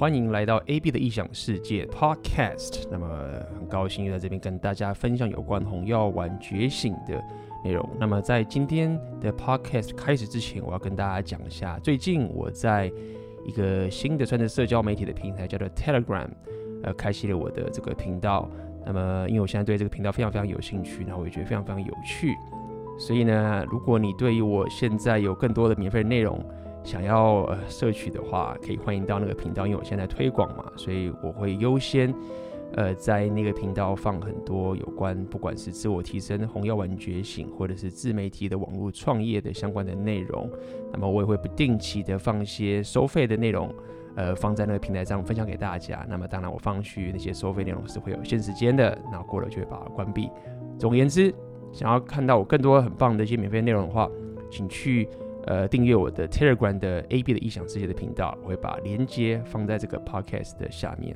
欢迎来到 AB 的异想世界 Podcast。那么很高兴又在这边跟大家分享有关红药丸觉醒的内容。那么在今天的 Podcast 开始之前，我要跟大家讲一下，最近我在一个新的算是社交媒体的平台叫做 Telegram，呃，开启了我的这个频道。那么因为我现在对这个频道非常非常有兴趣，然后我也觉得非常非常有趣，所以呢，如果你对于我现在有更多的免费内容，想要呃摄取的话，可以欢迎到那个频道，因为我现在推广嘛，所以我会优先呃在那个频道放很多有关不管是自我提升、红药丸觉醒，或者是自媒体的网络创业的相关的内容。那么我也会不定期的放一些收费的内容，呃放在那个平台上分享给大家。那么当然我放去那些收费内容是会有限时间的，然后过了就会把它关闭。总而言之，想要看到我更多很棒的一些免费内容的话，请去。呃，订阅我的 Telegram 的 AB 的异想世界的频道，我会把链接放在这个 Podcast 的下面。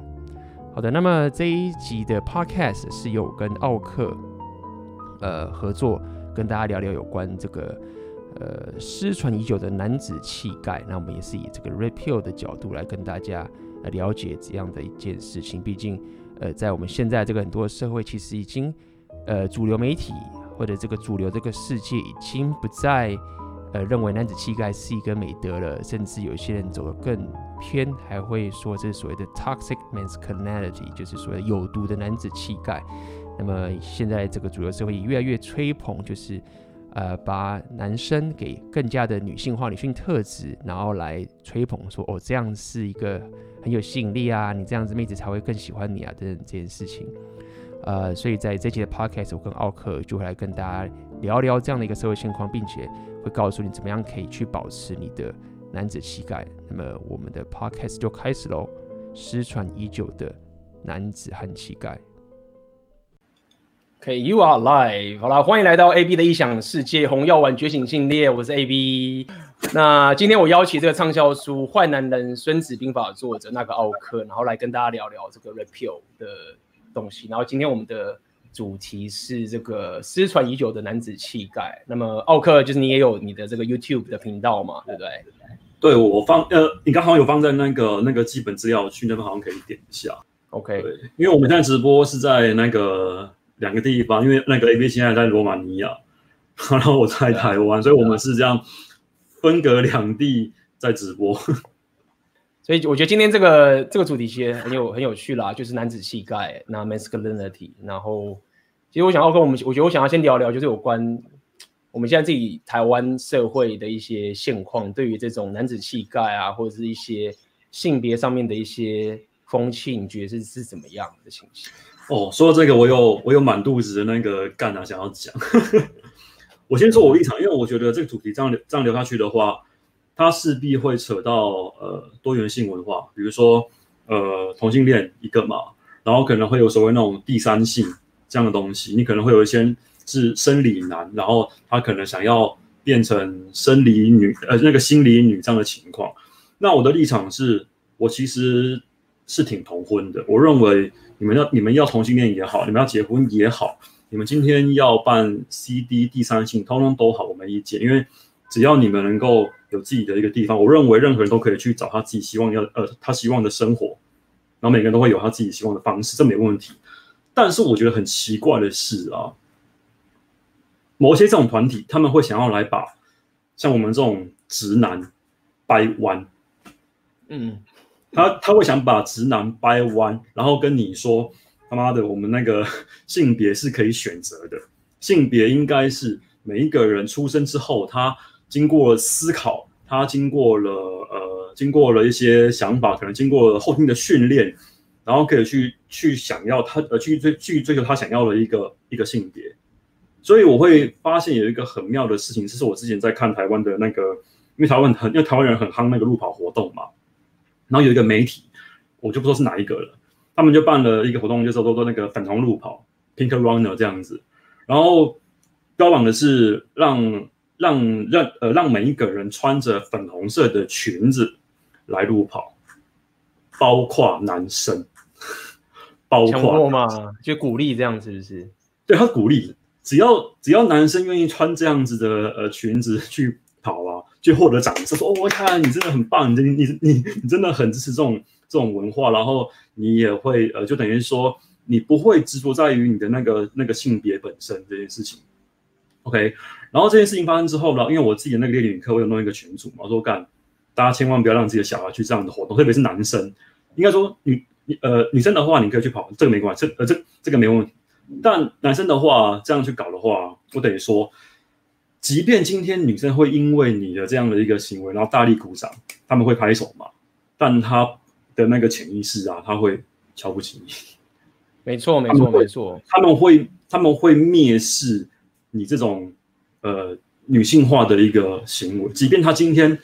好的，那么这一集的 Podcast 是由我跟奥克呃合作，跟大家聊聊有关这个呃失传已久的男子气概。那我们也是以这个 Red Pill 的角度来跟大家了解这样的一件事情。毕竟，呃，在我们现在这个很多社会，其实已经呃主流媒体或者这个主流这个世界已经不再。呃，认为男子气概是一个美德了，甚至有些人走得更偏，还会说这是所谓的 toxic masculinity，就是所谓的有毒的男子气概。那么现在这个主流社会也越来越吹捧，就是呃把男生给更加的女性化、女性特质，然后来吹捧说哦，这样是一个很有吸引力啊，你这样子妹子才会更喜欢你啊等等这件事情。呃，所以在这期的 podcast，我跟奥克就会来跟大家聊聊这样的一个社会现况，并且会告诉你怎么样可以去保持你的男子气概。那么我们的 podcast 就开始喽，失传已久的男子汉气概。OK，you are live。好啦，欢迎来到 AB 的异想世界红药丸觉醒系列，我是 AB。那今天我邀请这个畅销书《坏男人孙子兵法》作者那个奥克，然后来跟大家聊聊这个 repeal 的。东西，然后今天我们的主题是这个失传已久的男子气概。那么奥克，就是你也有你的这个 YouTube 的频道嘛，对不对？对，我放呃，你刚好有放在那个那个基本资料区那边，好像可以点一下。OK，对，因为我们现在直播是在那个两个地方，因为那个 AB 现在在罗马尼亚，然后我在台湾，所以我们是这样分隔两地在直播。所以我觉得今天这个这个主题其实很有很有趣啦，就是男子气概，那 masculinity。然后，其实我想要跟我们，我觉得我想要先聊聊，就是有关我们现在自己台湾社会的一些现况，对于这种男子气概啊，或者是一些性别上面的一些风气，你觉得是是怎么样的情形？哦，说到这个，我有我有满肚子的那个干啊，想要讲。我先说我立场，因为我觉得这个主题这样这样聊下去的话。它势必会扯到呃多元性文化，比如说呃同性恋一个嘛，然后可能会有所谓那种第三性这样的东西，你可能会有一些是生理男，然后他可能想要变成生理女，呃那个心理女这样的情况。那我的立场是，我其实是挺同婚的。我认为你们要你们要同性恋也好，你们要结婚也好，你们今天要办 CD 第三性，通通都好，我没意见，因为只要你们能够。有自己的一个地方，我认为任何人都可以去找他自己希望要呃他希望的生活，然后每个人都会有他自己希望的方式，这没问题。但是我觉得很奇怪的是啊，某些这种团体他们会想要来把像我们这种直男掰弯，嗯，他他会想把直男掰弯，然后跟你说他妈的，我们那个 性别是可以选择的，性别应该是每一个人出生之后他。经过思考，他经过了呃，经过了一些想法，可能经过了后天的训练，然后可以去去想要他呃去追去追求他想要的一个一个性别。所以我会发现有一个很妙的事情，这是我之前在看台湾的那个，因为台湾很因为台湾人很夯那个路跑活动嘛，然后有一个媒体，我就不说是哪一个了，他们就办了一个活动，就是说做那个粉红路跑 （Pink Runner） 这样子，然后标榜的是让。让让呃让每一个人穿着粉红色的裙子来路跑，包括男生，包括嘛，就鼓励这样是不是？对，他鼓励，只要只要男生愿意穿这样子的呃裙子去跑啊，就获得掌声，说哦，我看你真的很棒，你你你你真的很支持这种这这种文化，然后你也会呃，就等于说你不会执着在于你的那个那个性别本身这件事情。OK，然后这件事情发生之后呢，因为我自己的那个猎女课，我有弄一个群组嘛，我说干，大家千万不要让自己的小孩去这样的活动，特别是男生，应该说女呃女生的话，你可以去跑，这个没关系，这呃这这个没问题。但男生的话，这样去搞的话，我等于说，即便今天女生会因为你的这样的一个行为，然后大力鼓掌，他们会拍手嘛？但他的那个潜意识啊，他会瞧不起你。没错，没错，没错。他们会，他们会蔑视你这种呃女性化的一个行为。即便他今天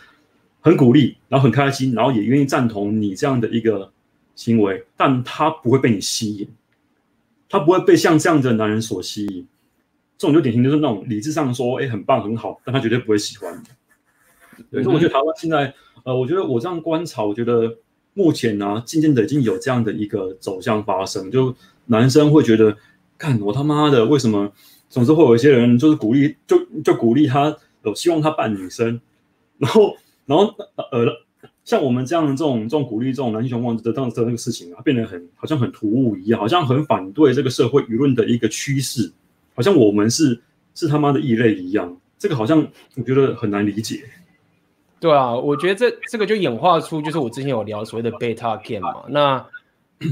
很鼓励，然后很开心，然后也愿意赞同你这样的一个行为，但他不会被你吸引。他不会被像这样的男人所吸引，这种就典型就是那种理智上说，哎，很棒很好，但他绝对不会喜欢的。所以我觉得台湾现在，呃，我觉得我这样观察，我觉得目前呢、啊，渐渐的已经有这样的一个走向发生，就男生会觉得，看我他妈的，为什么总是会有一些人就是鼓励，就就鼓励他，有希望他扮女生，然后然后呃。像我们这样的这种这种鼓励这种男性雄风的这样的那个事情啊，变得很好像很突兀一样，好像很反对这个社会舆论的一个趋势，好像我们是是他妈的异类一样。这个好像我觉得很难理解。对啊，我觉得这这个就演化出就是我之前有聊所谓的 beta game 嘛。那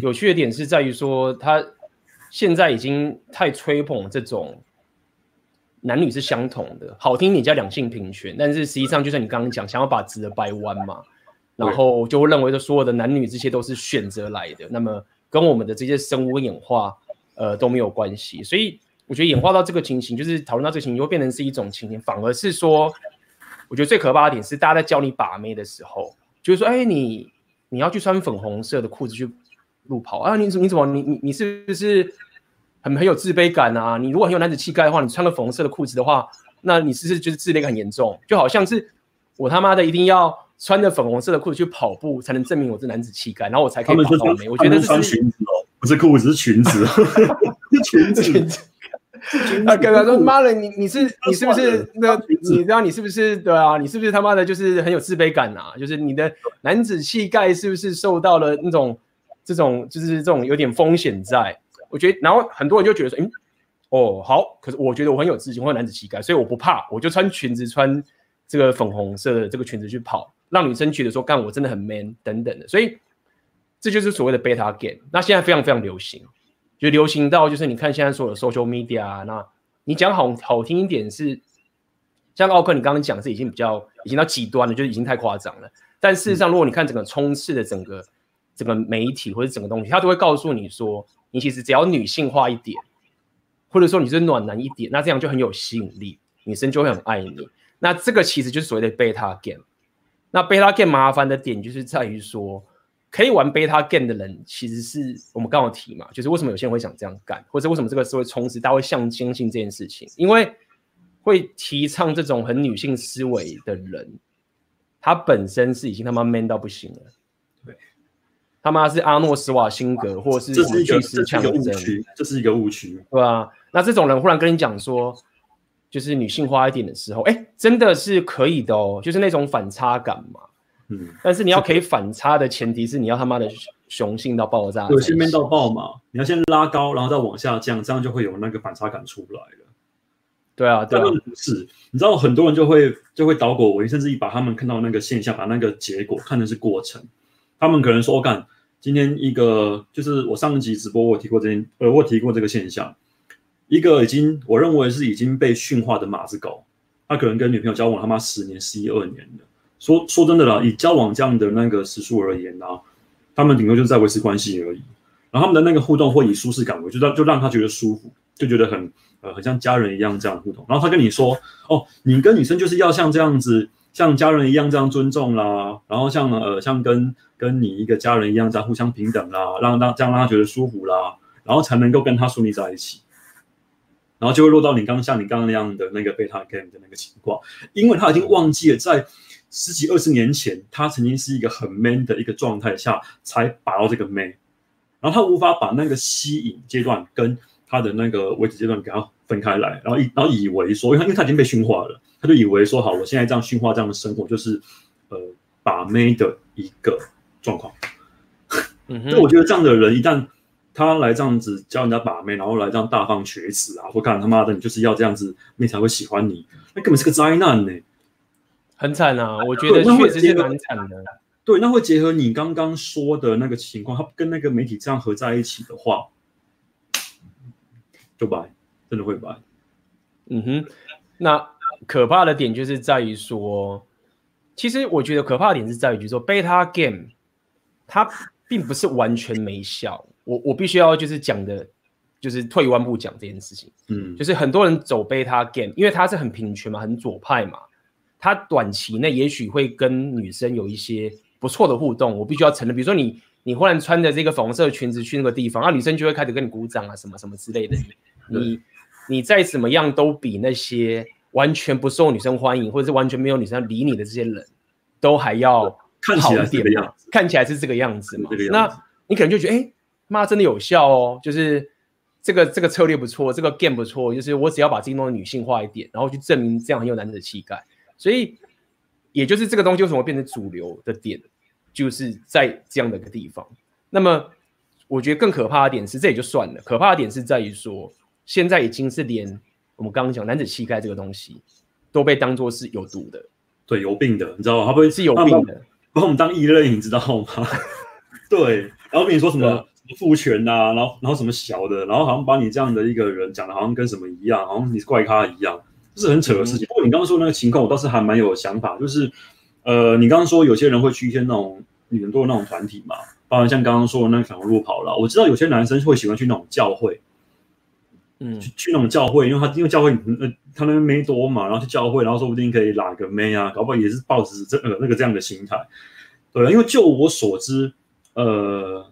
有趣的点是在于说，他现在已经太吹捧这种男女是相同的，好听你叫两性平权，但是实际上就像你刚刚讲，想要把直的掰弯嘛。然后就会认为说，所有的男女这些都是选择来的，那么跟我们的这些生物演化，呃都没有关系。所以我觉得演化到这个情形，就是讨论到这个情形，会变成是一种情形，反而是说，我觉得最可怕的点是，大家在教你把妹的时候，就是说，哎，你你要去穿粉红色的裤子去路跑啊？你你怎么你你你是不是很很有自卑感啊？你如果很有男子气概的话，你穿个粉红色的裤子的话，那你是不是就是自卑感很严重？就好像是我他妈的一定要。穿着粉红色的裤子去跑步，才能证明我是男子气概，然后我才可以跑到美。我觉得是穿裙子哦，不是裤子，是裙子，是裙子。裙子。啊，哥哥说妈的，你你是你是不是那？你知道你是不是对啊？你是不是他妈的，就是很有自卑感啊？就是你的男子气概是不是受到了那种这种就是这种有点风险在？我觉得，然后很多人就觉得说，嗯，哦，好，可是我觉得我很有自信，我有男子气概，所以我不怕，我就穿裙子，穿这个粉红色的这个裙子去跑。让女生觉得说，干我真的很 man 等等的，所以这就是所谓的 beta game。那现在非常非常流行，就流行到就是你看现在所有的 social media 啊，那你讲好好听一点是，像奥克你刚刚讲的是已经比较已经到极端了，就是已经太夸张了。但事实上，如果你看整个充斥的整个整个媒体或者整个东西，它都会告诉你说，你其实只要女性化一点，或者说你是暖男一点，那这样就很有吸引力，女生就会很爱你。那这个其实就是所谓的 beta game。那 beta game 麻烦的点就是在于说，可以玩 beta game 的人，其实是我们刚刚提嘛，就是为什么有些人会想这样干，或者为什么这个社会充斥，大家会相相信这件事情，因为会提倡这种很女性思维的人，他本身是已经他妈 man 到不行了，他妈是阿诺斯瓦辛格，或者是什么巨石强森，这是一个误区，这是一个误区，对吧？那这种人忽然跟你讲说。就是女性化一点的时候，哎、欸，真的是可以的哦，就是那种反差感嘛。嗯，但是你要可以反差的前提是你要他妈的雄性到爆炸，对，先到爆嘛。你要先拉高，然后再往下降，这样就会有那个反差感出来了。对啊，对啊，不是，你知道很多人就会就会倒果为，甚至于把他们看到那个现象，把那个结果看的是过程。他们可能说，我干，今天一个就是我上一集直播我提过这件，呃，我提过这个现象。一个已经我认为是已经被驯化的马子狗，他可能跟女朋友交往他妈十年、十一二年的。说说真的啦，以交往这样的那个时数而言啊，他们顶多就是在维持关系而已。然后他们的那个互动会以舒适感为，就让就让他觉得舒服，就觉得很呃很像家人一样这样互动。然后他跟你说，哦，你跟女生就是要像这样子，像家人一样这样尊重啦，然后像呃像跟跟你一个家人一样这样互相平等啦，让让这样让他觉得舒服啦，然后才能够跟他顺利在一起。然后就会落到你刚像你刚刚那样的那个 beta game 的那个情况，因为他已经忘记了在十几二十年前，他曾经是一个很 man 的一个状态下才把到这个 man，，然后他无法把那个吸引阶段跟他的那个维持阶段给他分开来，然后以然后以为说，因为因为他已经被驯化了，他就以为说好，我现在这样驯化这样的生活就是呃把妹的一个状况。嗯哼，所以我觉得这样的人一旦他来这样子教人家把妹，然后来这样大放厥词啊，或干他妈的你就是要这样子妹才会喜欢你，那根本是个灾难呢、欸，很惨啊！我觉得确实是蛮惨的。对，那会结合你刚刚说的那个情况，他跟那个媒体这样合在一起的话，就白，真的会白。嗯哼，那可怕的点就是在于说，其实我觉得可怕的点是在于，就是说 beta game 它并不是完全没效。我我必须要就是讲的，就是退一万步讲这件事情。嗯，就是很多人走 beta game，因为它是很平权嘛，很左派嘛，它短期内也许会跟女生有一些。不错的互动，我必须要承认。比如说你，你忽然穿着这个粉红色的裙子去那个地方，那、啊、女生就会开始跟你鼓掌啊，什么什么之类的。你，你再怎么样都比那些完全不受女生欢迎，或者是完全没有女生理你的这些人，都还要看好一点嘛。看起来是这个样子嘛。那你可能就觉得，哎，妈，真的有效哦，就是这个这个策略不错，这个 game 不错，就是我只要把自己弄得女性化一点，然后去证明这样很有男子的气概，所以。也就是这个东西为什么变成主流的点，就是在这样的一个地方。那么，我觉得更可怕的点是，这也就算了。可怕的点是在于说，现在已经是连我们刚刚讲男子气概这个东西都被当作是有毒的，对，有病的，你知道吗？他不会是有病的，把我们当异类，你知道吗？对，然后跟你说什么父权呐，然后然后什么小的，然后好像把你这样的一个人讲的好像跟什么一样，好像你是怪咖一样。这是很扯的事情。不过你刚刚说的那个情况，我倒是还蛮有想法。就是，呃，你刚刚说有些人会去一些那种很多的那种团体嘛，包括像刚刚说的那个反路跑了。我知道有些男生会喜欢去那种教会，去去那种教会，因为他因为教会呃他那边妹多嘛，然后去教会，然后说不定可以拉个妹啊，搞不好也是抱着这呃那个这样的心态。对，因为就我所知，呃，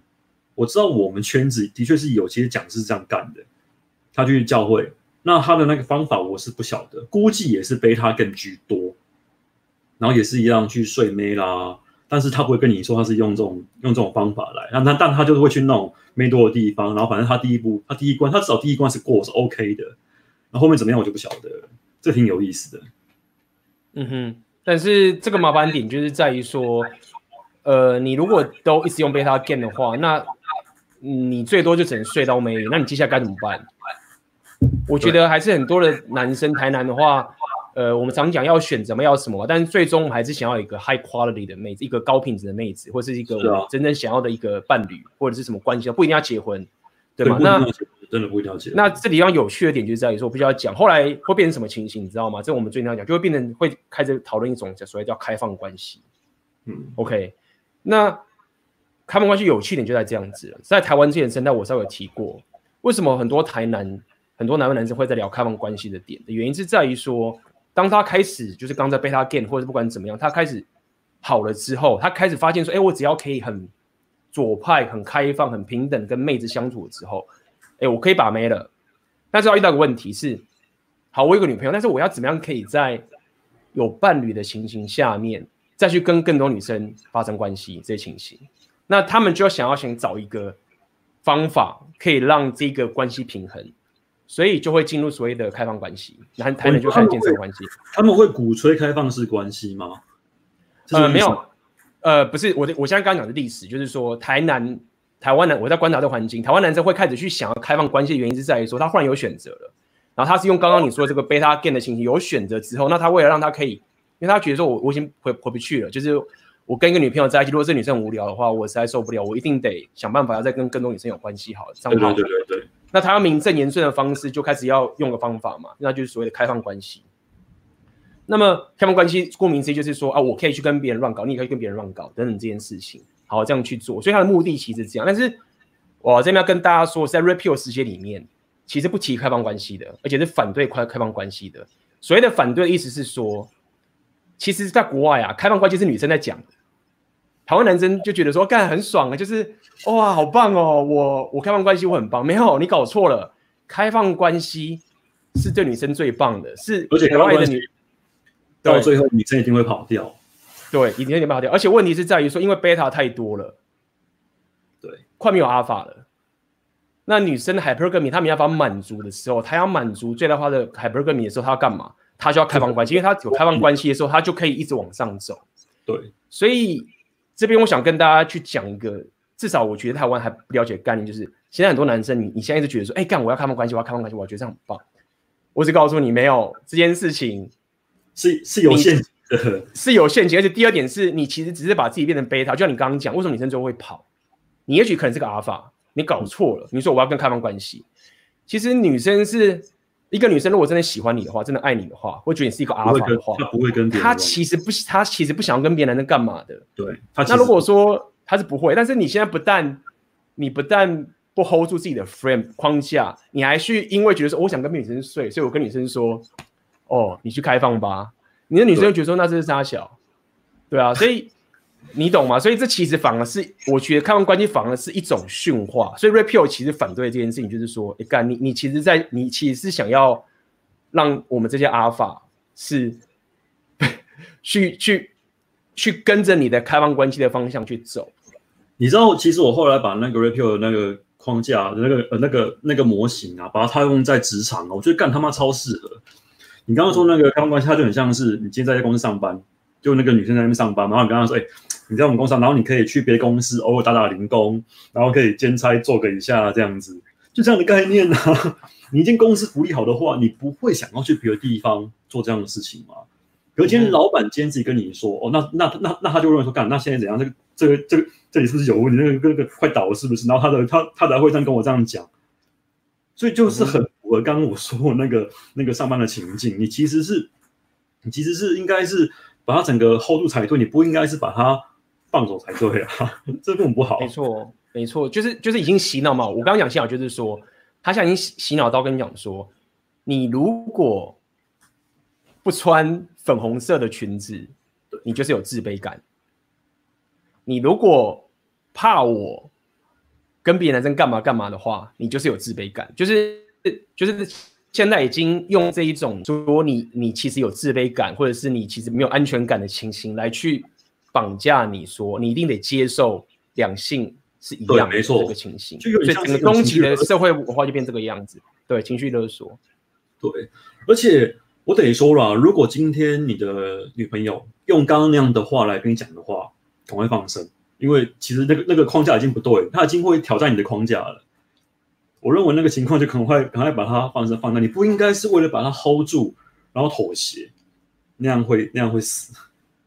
我知道我们圈子的确是有些讲师是这样干的，他去教会。那他的那个方法我是不晓得，估计也是 beta 更居多，然后也是一样去睡妹啦，但是他不会跟你说他是用这种用这种方法来，那他但他就是会去那种妹多的地方，然后反正他第一步他第一关他至少第一关是过是 OK 的，那后，后面怎么样我就不晓得，这挺有意思的。嗯哼，但是这个麻烦点就是在于说，呃，你如果都一直用 beta game 的话，那你最多就只能睡到没，那你接下来该怎么办？我觉得还是很多的男生，台南的话，呃，我们常讲要选择嘛，要什么，但是最终我们还是想要一个 high quality 的妹子，一个高品质的妹子，或是一个真正想要的一个伴侣，或者是什么关系，不一定要结婚，对吗？那真的不一定要结婚。那这里要有趣的点就在于说，我必须要讲，后来会变成什么情形，你知道吗？这我们最近要讲，就会变成会开始讨论一种所谓叫开放关系。嗯，OK，那开放关系有趣点就在这样子了，在台湾之前生态我稍微有提过，为什么很多台南。很多男男生会在聊开放关系的点的原因是在于说，当他开始就是刚在 beta game 或者不管怎么样，他开始好了之后，他开始发现说，哎，我只要可以很左派、很开放、很平等跟妹子相处之后，哎，我可以把妹了。但是要遇到个问题是，好，我有个女朋友，但是我要怎么样可以在有伴侣的情形下面再去跟更多女生发生关系这些情形？那他们就想要想找一个方法，可以让这个关系平衡。所以就会进入所谓的开放关系，然后台南就开始建设关系。他们会鼓吹开放式关系吗？呃，没有，呃，不是，我的，我现在刚刚讲的历史就是说，台南、台湾男，我在观察这环境，台湾男生会开始去想要开放关系的原因是在于说，他忽然有选择了，然后他是用刚刚你说的这个 beta gain 的情形有选择之后，那他为了让他可以，因为他觉得说我我已经回回不去了，就是我跟一个女朋友在一起，如果这女生很无聊的话，我实在受不了，我一定得想办法要再跟更多女生有关系，好，这样对对对对对。那他要名正言顺的方式，就开始要用个方法嘛，那就是所谓的开放关系。那么开放关系，顾名思义就是说啊，我可以去跟别人乱搞，你也可以跟别人乱搞等等这件事情，好这样去做。所以他的目的其实是这样。但是我这边要跟大家说，在 repeal 世界里面，其实不提开放关系的，而且是反对开开放关系的。所谓的反对的意思是说，其实在国外啊，开放关系是女生在讲的。台湾男生就觉得说干很爽啊，就是哇好棒哦，我我开放关系我很棒，没有你搞错了，开放关系是对女生最棒的，是而且台湾的女到最后女生一定会跑掉，对，一定会跑掉，而且问题是在于说，因为贝塔太多了，对，快没有阿法了，那女生的 hypergamy 她没办法满足的时候，她要满足最大化的 hypergamy 的时候，她要干嘛？她就要开放关系，因为她有开放关系的时候，她就可以一直往上走，对，所以。这边我想跟大家去讲一个至少我觉得台湾还不了解概念，就是现在很多男生，你你现在一直觉得说，哎、欸，干我要开放关系，我要开放关系，我觉得这样很棒。我只告诉你，没有这件事情是是有陷阱的，是有陷阱。而且第二点是你其实只是把自己变成贝塔，就像你刚刚讲，为什么女生最后会跑？你也许可能是个阿尔法，你搞错了。你说我要跟开放关系，其实女生是一个女生，如果真的喜欢你的话，真的爱你的话，会觉得你是一个阿尔法的话，她不会跟别人，她其实不，她其实不想要跟别人干嘛的。对，那如果说她是不会，但是你现在不但你不但不 hold 住自己的 frame 框架，你还去因为觉得说我想跟女生睡，所以我跟女生说，哦，你去开放吧。你的女生就觉得说那这是杀小，对啊，所以。你懂吗？所以这其实反而是我觉得开放关系反而是一种驯化。所以 Rapio 其实反对这件事情，就是说，干你你其实在你其实是想要让我们这些阿尔法是去去去跟着你的开放关系的方向去走。你知道，其实我后来把那个 Rapio 的那个框架、那个呃那个那个模型啊，把它套用在职场啊，我觉得干他妈超适合。你刚刚说那个开放关系，它就很像是你今天在公司上班，就那个女生在那边上班，然后你刚刚说，哎、你在我们公司，然后你可以去别公司偶尔打打零工，然后可以兼差做个一下这样子，就这样的概念啊。你一间公司福利好的话，你不会想要去别的地方做这样的事情吗？可今天老板今天自己跟你说，哦，那那那那他就认为说，干，那现在怎样？这个这个这个这里是不是有问题？那个那个快倒了是不是？然后他的他他才会这样跟我这样讲，所以就是很符合刚刚我说的那个 那个上班的情境。你其实是你其实是应该是把它整个 hold 住才对，你不应该是把它。放手才对啊，这根本不好。没错，没错，就是就是已经洗脑嘛。我刚刚讲洗脑，就是说他现在已经洗洗脑到跟你讲说，你如果不穿粉红色的裙子，你就是有自卑感。你如果怕我跟别的男生干嘛干嘛的话，你就是有自卑感。就是就是现在已经用这一种说你你其实有自卑感，或者是你其实没有安全感的情形来去。绑架你说你一定得接受两性是一样的这个情形，所以整个终极的社会文化就变这个样子。对，情绪勒索。对，而且我得说了，如果今天你的女朋友用刚刚那样的话来跟你讲的话，赶快放生，因为其实那个那个框架已经不对，他已经会挑战你的框架了。我认为那个情况就赶快赶快把它放生放那，你不应该是为了把它 hold 住，然后妥协，那样会那样会死，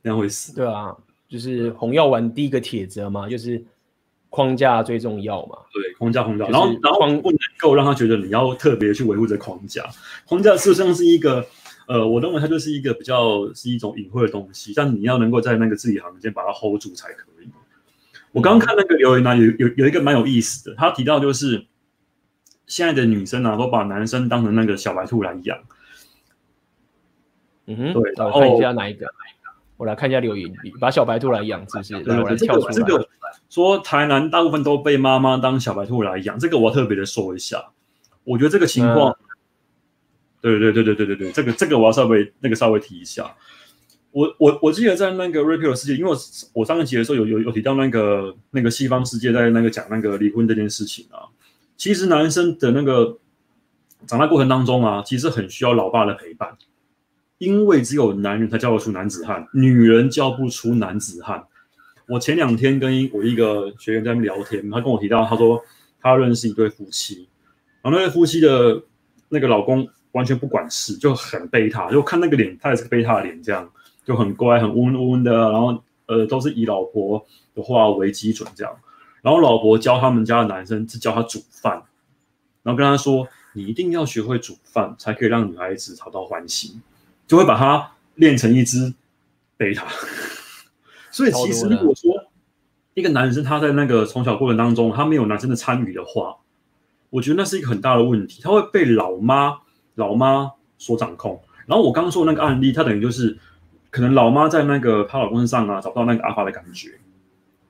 那样会死。对啊。就是红药丸第一个铁则嘛，就是框架最重要嘛。对，框架框架，然后然后不能够让他觉得你要特别去维护这框架。框架事实上是一个，呃，我认为它就是一个比较是一种隐晦的东西，但你要能够在那个字里行间把它 hold 住才可以。我刚刚看那个留言呢、啊，有有有一个蛮有意思的，他提到就是现在的女生啊，都把男生当成那个小白兔来养。嗯哼，对，然后看一下哪一个。我来看一下留言，把小白兔来养，是不是？对，对，对，跳出来。这个说台南大部分都被妈妈当小白兔来养，这个我要特别的说一下。我觉得这个情况，嗯、对对对对对对对，这个这个我要稍微那个稍微提一下。我我我记得在那个 Rapio 世界，因为我我上一集的时候有有有提到那个那个西方世界在那个讲那个离婚这件事情啊。其实男生的那个长大过程当中啊，其实很需要老爸的陪伴。因为只有男人才教得出男子汉，女人教不出男子汉。我前两天跟我一个学员在那边聊天，他跟我提到，他说他认识一对夫妻，然后那对夫妻的那个老公完全不管事，就很贝塔，就看那个脸，他也是个贝塔脸，这样就很乖，很温温的，然后呃都是以老婆的话为基准这样。然后老婆教他们家的男生是教他煮饭，然后跟他说，你一定要学会煮饭，才可以让女孩子讨到欢心。就会把它练成一只贝塔，所以其实如果说一个男生他在那个从小过程当中他没有男生的参与的话，我觉得那是一个很大的问题，他会被老妈老妈所掌控。然后我刚刚说的那个案例，他等于就是可能老妈在那个她老公身上啊找不到那个阿法的感觉，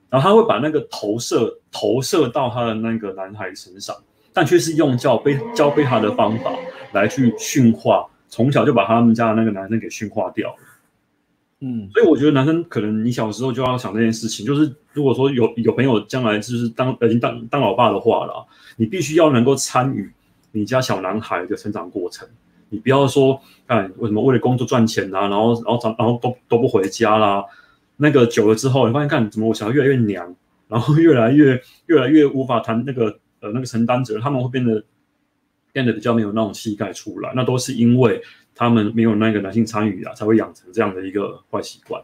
然后他会把那个投射投射到他的那个男孩身上，但却是用教贝教贝塔的方法来去驯化。从小就把他们家的那个男生给驯化掉了，嗯，所以我觉得男生可能你小时候就要想这件事情，就是如果说有有朋友将来就是当已经当当老爸的话了，你必须要能够参与你家小男孩的成长过程，你不要说哎为什么为了工作赚钱啊，然后然后长然后都都不回家啦，那个久了之后你发现看怎么我小孩越来越娘，然后越来越越来越无法谈那个呃那个承担责任，他们会变得变得比较没有那种气概出来，那都是因为他们没有那个男性参与啊，才会养成这样的一个坏习惯。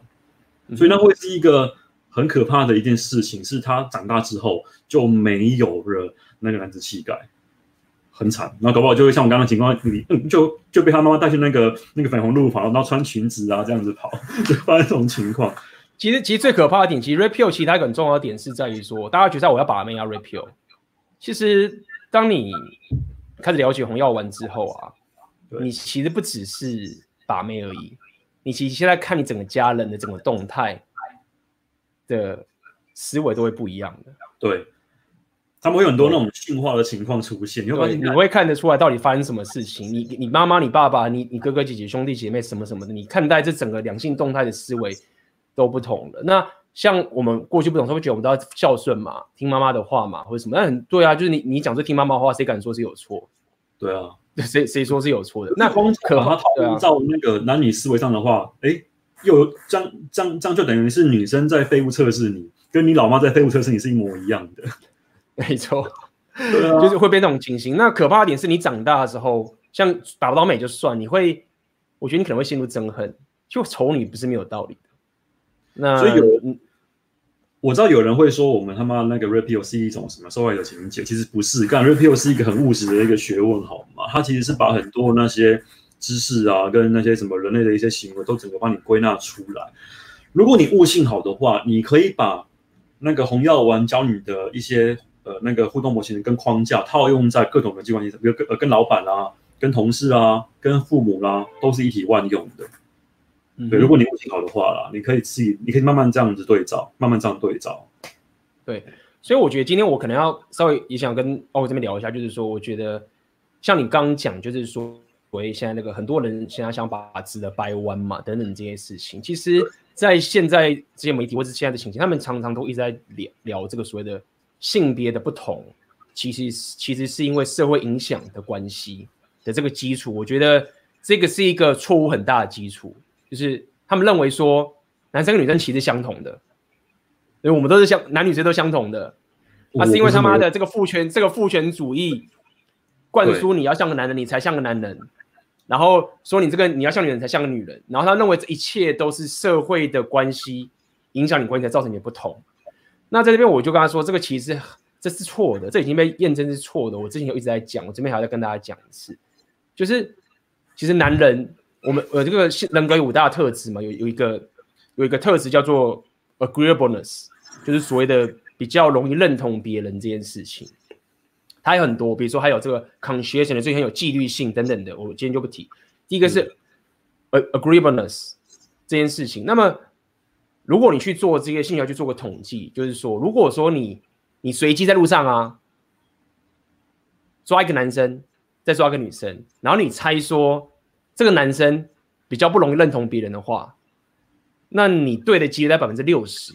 所以那会是一个很可怕的一件事情，是他长大之后就没有了那个男子气概。很惨，然后搞不好就会像我刚刚情况，你、嗯、就就被他妈妈带去那个那个粉红路跑，然后穿裙子啊这样子跑，就发生这种情况。其实其实最可怕的点，其实 Red Pill 其他一个很重要的点是在于说，大家觉得我要把妹要 Red Pill。其实当你开始了解红药丸之后啊，你其实不只是把妹而已，你其实现在看你整个家人的整个动态的思维都会不一样的。对。他们会有很多那种驯化的情况出现，你会发现你会看得出来到底发生什么事情。你你妈妈、你爸爸、你你哥哥姐姐、兄弟姐妹什么什么的，你看待这整个两性动态的思维都不同了。那像我们过去不懂，他会觉得我们都要孝顺嘛，听妈妈的话嘛，或者什么？但很对啊，就是你你讲这听妈妈的话，谁敢说是有错？对啊，谁谁说是有错的？那光可怕，到那个男女思维上的话，哎、欸，又这样这样这样就等于是女生在废物测试你，跟你老妈在废物测试你是一模一样的。没错，就是会被那种情形。那可怕的点是你长大的时候，像打不到美就算，你会，我觉得你可能会陷入憎恨，就仇女不是没有道理的。那所以有，我知道有人会说我们他妈那个 Red Pill 是一种什么受害者情节，其实不是。干 Red Pill 是一个很务实的一个学问，好吗？它其实是把很多那些知识啊，跟那些什么人类的一些行为都整个帮你归纳出来。如果你悟性好的话，你可以把那个红药丸教你的一些。呃，那个互动模型跟框架套用在各种人际关系上，比如跟呃跟老板啊、跟同事啊、跟父母啦、啊，都是一体万用的。嗯、对，如果你悟性好的话啦，你可以自己，你可以慢慢这样子对照，慢慢这样对照。对，所以我觉得今天我可能要稍微也想跟欧这边聊一下，就是说，我觉得像你刚刚讲，就是说，我现在那个很多人现在想把字的掰弯嘛，等等这些事情，其实，在现在这些媒体或是现在的情形，他们常常都一直在聊聊这个所谓的。性别的不同，其实其实是因为社会影响的关系的这个基础，我觉得这个是一个错误很大的基础，就是他们认为说男生跟女生其实相同的，因为我们都是相男女生都相同的，那是因为他妈的这个父权这个父权主义灌输你要像个男人，你才像个男人，然后说你这个你要像女人才像个女人，然后他认为这一切都是社会的关系影响你关系才造成你的不同。那在这边我就跟他说，这个其实这是错的，这已经被验证是错的。我之前有一直在讲，我这边还要再跟大家讲一次，就是其实男人，我们呃这个人格有五大特质嘛，有有一个有一个特质叫做 agreeableness，就是所谓的比较容易认同别人这件事情。它有很多，比如说还有这个 conscientious 的，最很有纪律性等等的，我今天就不提。第一个是 agreeableness 这件事情，那么。如果你去做这个性要去做个统计，就是说，如果说你你随机在路上啊，抓一个男生，再抓一个女生，然后你猜说这个男生比较不容易认同别人的话，那你对的几率在百分之六十，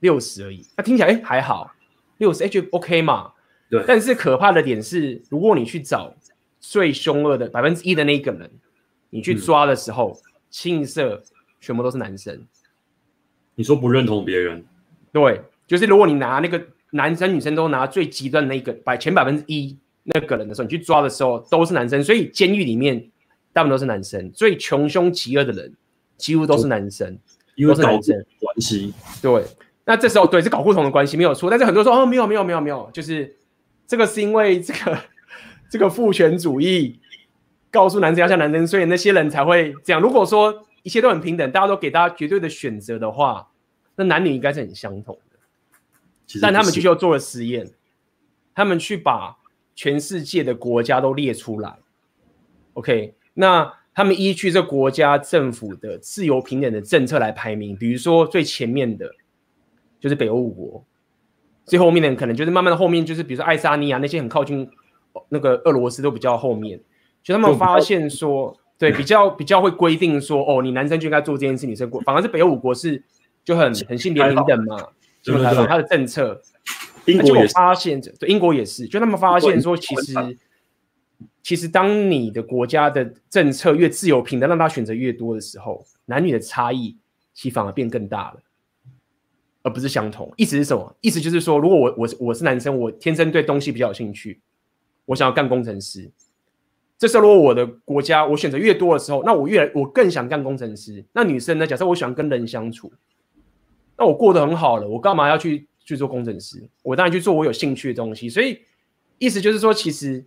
六十而已。那听起来哎还好，六十哎就 OK 嘛。对。但是可怕的点是，如果你去找最凶恶的百分之一的那一个人，你去抓的时候，嗯、清一色全部都是男生。你说不认同别人，对，就是如果你拿那个男生女生都拿最极端的那个百前百分之一那个人的时候，你去抓的时候都是男生，所以监狱里面大部分都是男生，所以穷凶极恶的人几乎都是男生，因为搞关系。对，那这时候对是搞不同的关系没有错，但是很多人说哦没有没有没有没有，就是这个是因为这个 这个父权主义告诉男生要像男生，所以那些人才会这样。如果说一切都很平等，大家都给大家绝对的选择的话，那男女应该是很相同的。但他们就做了实验，他们去把全世界的国家都列出来。OK，那他们依据这国家政府的自由平等的政策来排名，比如说最前面的就是北欧五国，最后面的可能就是慢慢的后面就是比如说爱沙尼亚那些很靠近那个俄罗斯都比较后面，就他们发现说。对，比较比较会规定说，哦，你男生就应该做这件事，女生过，反而是北欧五国是就很很性别平等嘛，就他的政策。英国也发现，对，英国也是，就他们发现说，其实其实当你的国家的政策越自由平等，让他选择越多的时候，男女的差异其反而变更大了。而不是相同。意思是什么？意思就是说，如果我我我是男生，我天生对东西比较有兴趣，我想要干工程师。这时候，如果我的国家我选择越多的时候，那我越来我更想干工程师。那女生呢？假设我喜欢跟人相处，那我过得很好了，我干嘛要去去做工程师？我当然去做我有兴趣的东西。所以，意思就是说，其实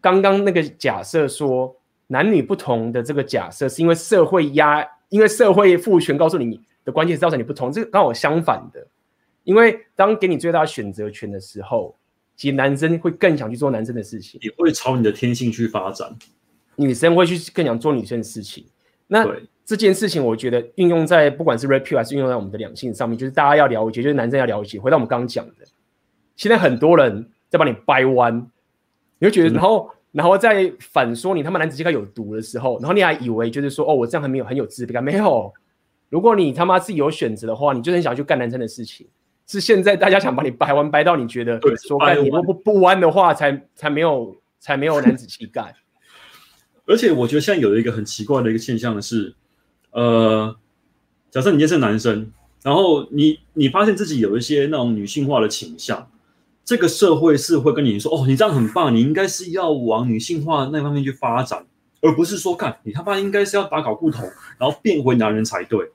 刚刚那个假设说男女不同的这个假设，是因为社会压，因为社会赋权告诉你的关系造成你不同。这个刚好相反的，因为当给你最大选择权的时候。其实男生会更想去做男生的事情，也会朝你的天性去发展。女生会去更想做女生的事情。那这件事情，我觉得运用在不管是 Red Pill 还是运用在我们的两性上面，就是大家要了解，就是男生要了解。回到我们刚刚讲的，现在很多人在帮你掰弯，你会觉得，然后然后再反说你他妈男子气概有毒的时候，然后你还以为就是说，哦，我这样很没有很有自卑感。没有，如果你他妈自己有选择的话，你就很想去干男生的事情。是现在大家想把你掰弯掰到你觉得说干你不不不弯的话才才没有才没有男子气概。而且我觉得现在有一个很奇怪的一个现象是，呃，假设你今天是男生，然后你你发现自己有一些那种女性化的倾向，这个社会是会跟你说哦，你这样很棒，你应该是要往女性化那方面去发展，而不是说看你他妈应该是要打搞不同，然后变回男人才对。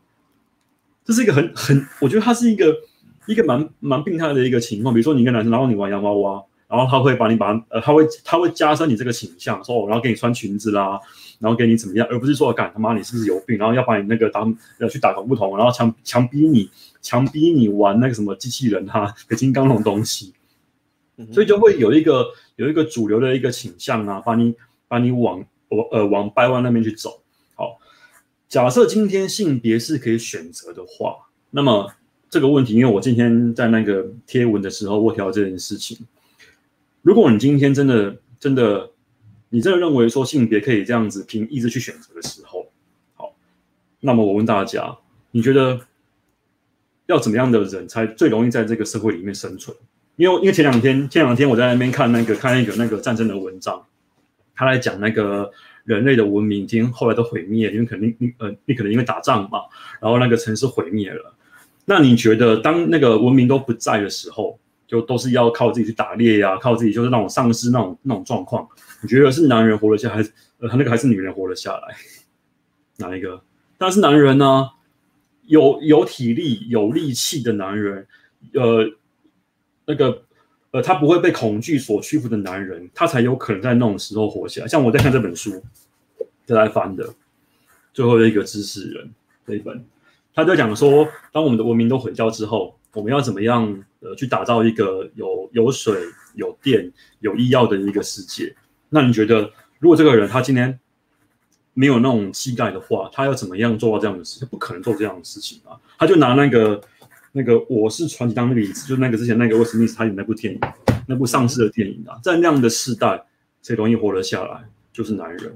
这是一个很很，我觉得它是一个。一个蛮蛮病态的一个情况，比如说你一个男生，然后你玩洋娃娃，然后他会把你把呃，他会他会加深你这个形象，说、哦，然后给你穿裙子啦，然后给你怎么样，而不是说干他妈你是不是有病，然后要把你那个当要去打搞不同，然后强强逼你强逼你玩那个什么机器人哈、和金刚那种东西，所以就会有一个有一个主流的一个倾向啊，把你把你往我呃往掰弯那边去走。好，假设今天性别是可以选择的话，那么。这个问题，因为我今天在那个贴文的时候，我提到这件事情。如果你今天真的、真的，你真的认为说性别可以这样子凭意志去选择的时候，好，那么我问大家，你觉得要怎么样的人才最容易在这个社会里面生存？因为因为前两天前两天我在那边看那个看一个那个战争的文章，他来讲那个人类的文明，今天后来都毁灭，因为肯定你呃你可能因为打仗嘛，然后那个城市毁灭了。那你觉得，当那个文明都不在的时候，就都是要靠自己去打猎呀、靠自己就是那种丧尸那种那种状况？你觉得是男人活了下来，还是呃那个还是女人活了下来？哪一个？当然是男人呢、有有体力、有力气的男人，呃，那个呃，他不会被恐惧所屈服的男人，他才有可能在那种时候活下来。像我在看这本书，在翻的最后的一个知识人这一本。他在讲说，当我们的文明都毁掉之后，我们要怎么样呃去打造一个有有水、有电、有医药的一个世界？那你觉得，如果这个人他今天没有那种气概的话，他要怎么样做到这样的事？他不可能做这样的事情啊！他就拿那个那个《我是传奇》当那个椅子，就是那个之前那个威斯密斯他演那部电影，那部丧尸的电影啊，在那样的时代，谁容易活得下来？就是男人，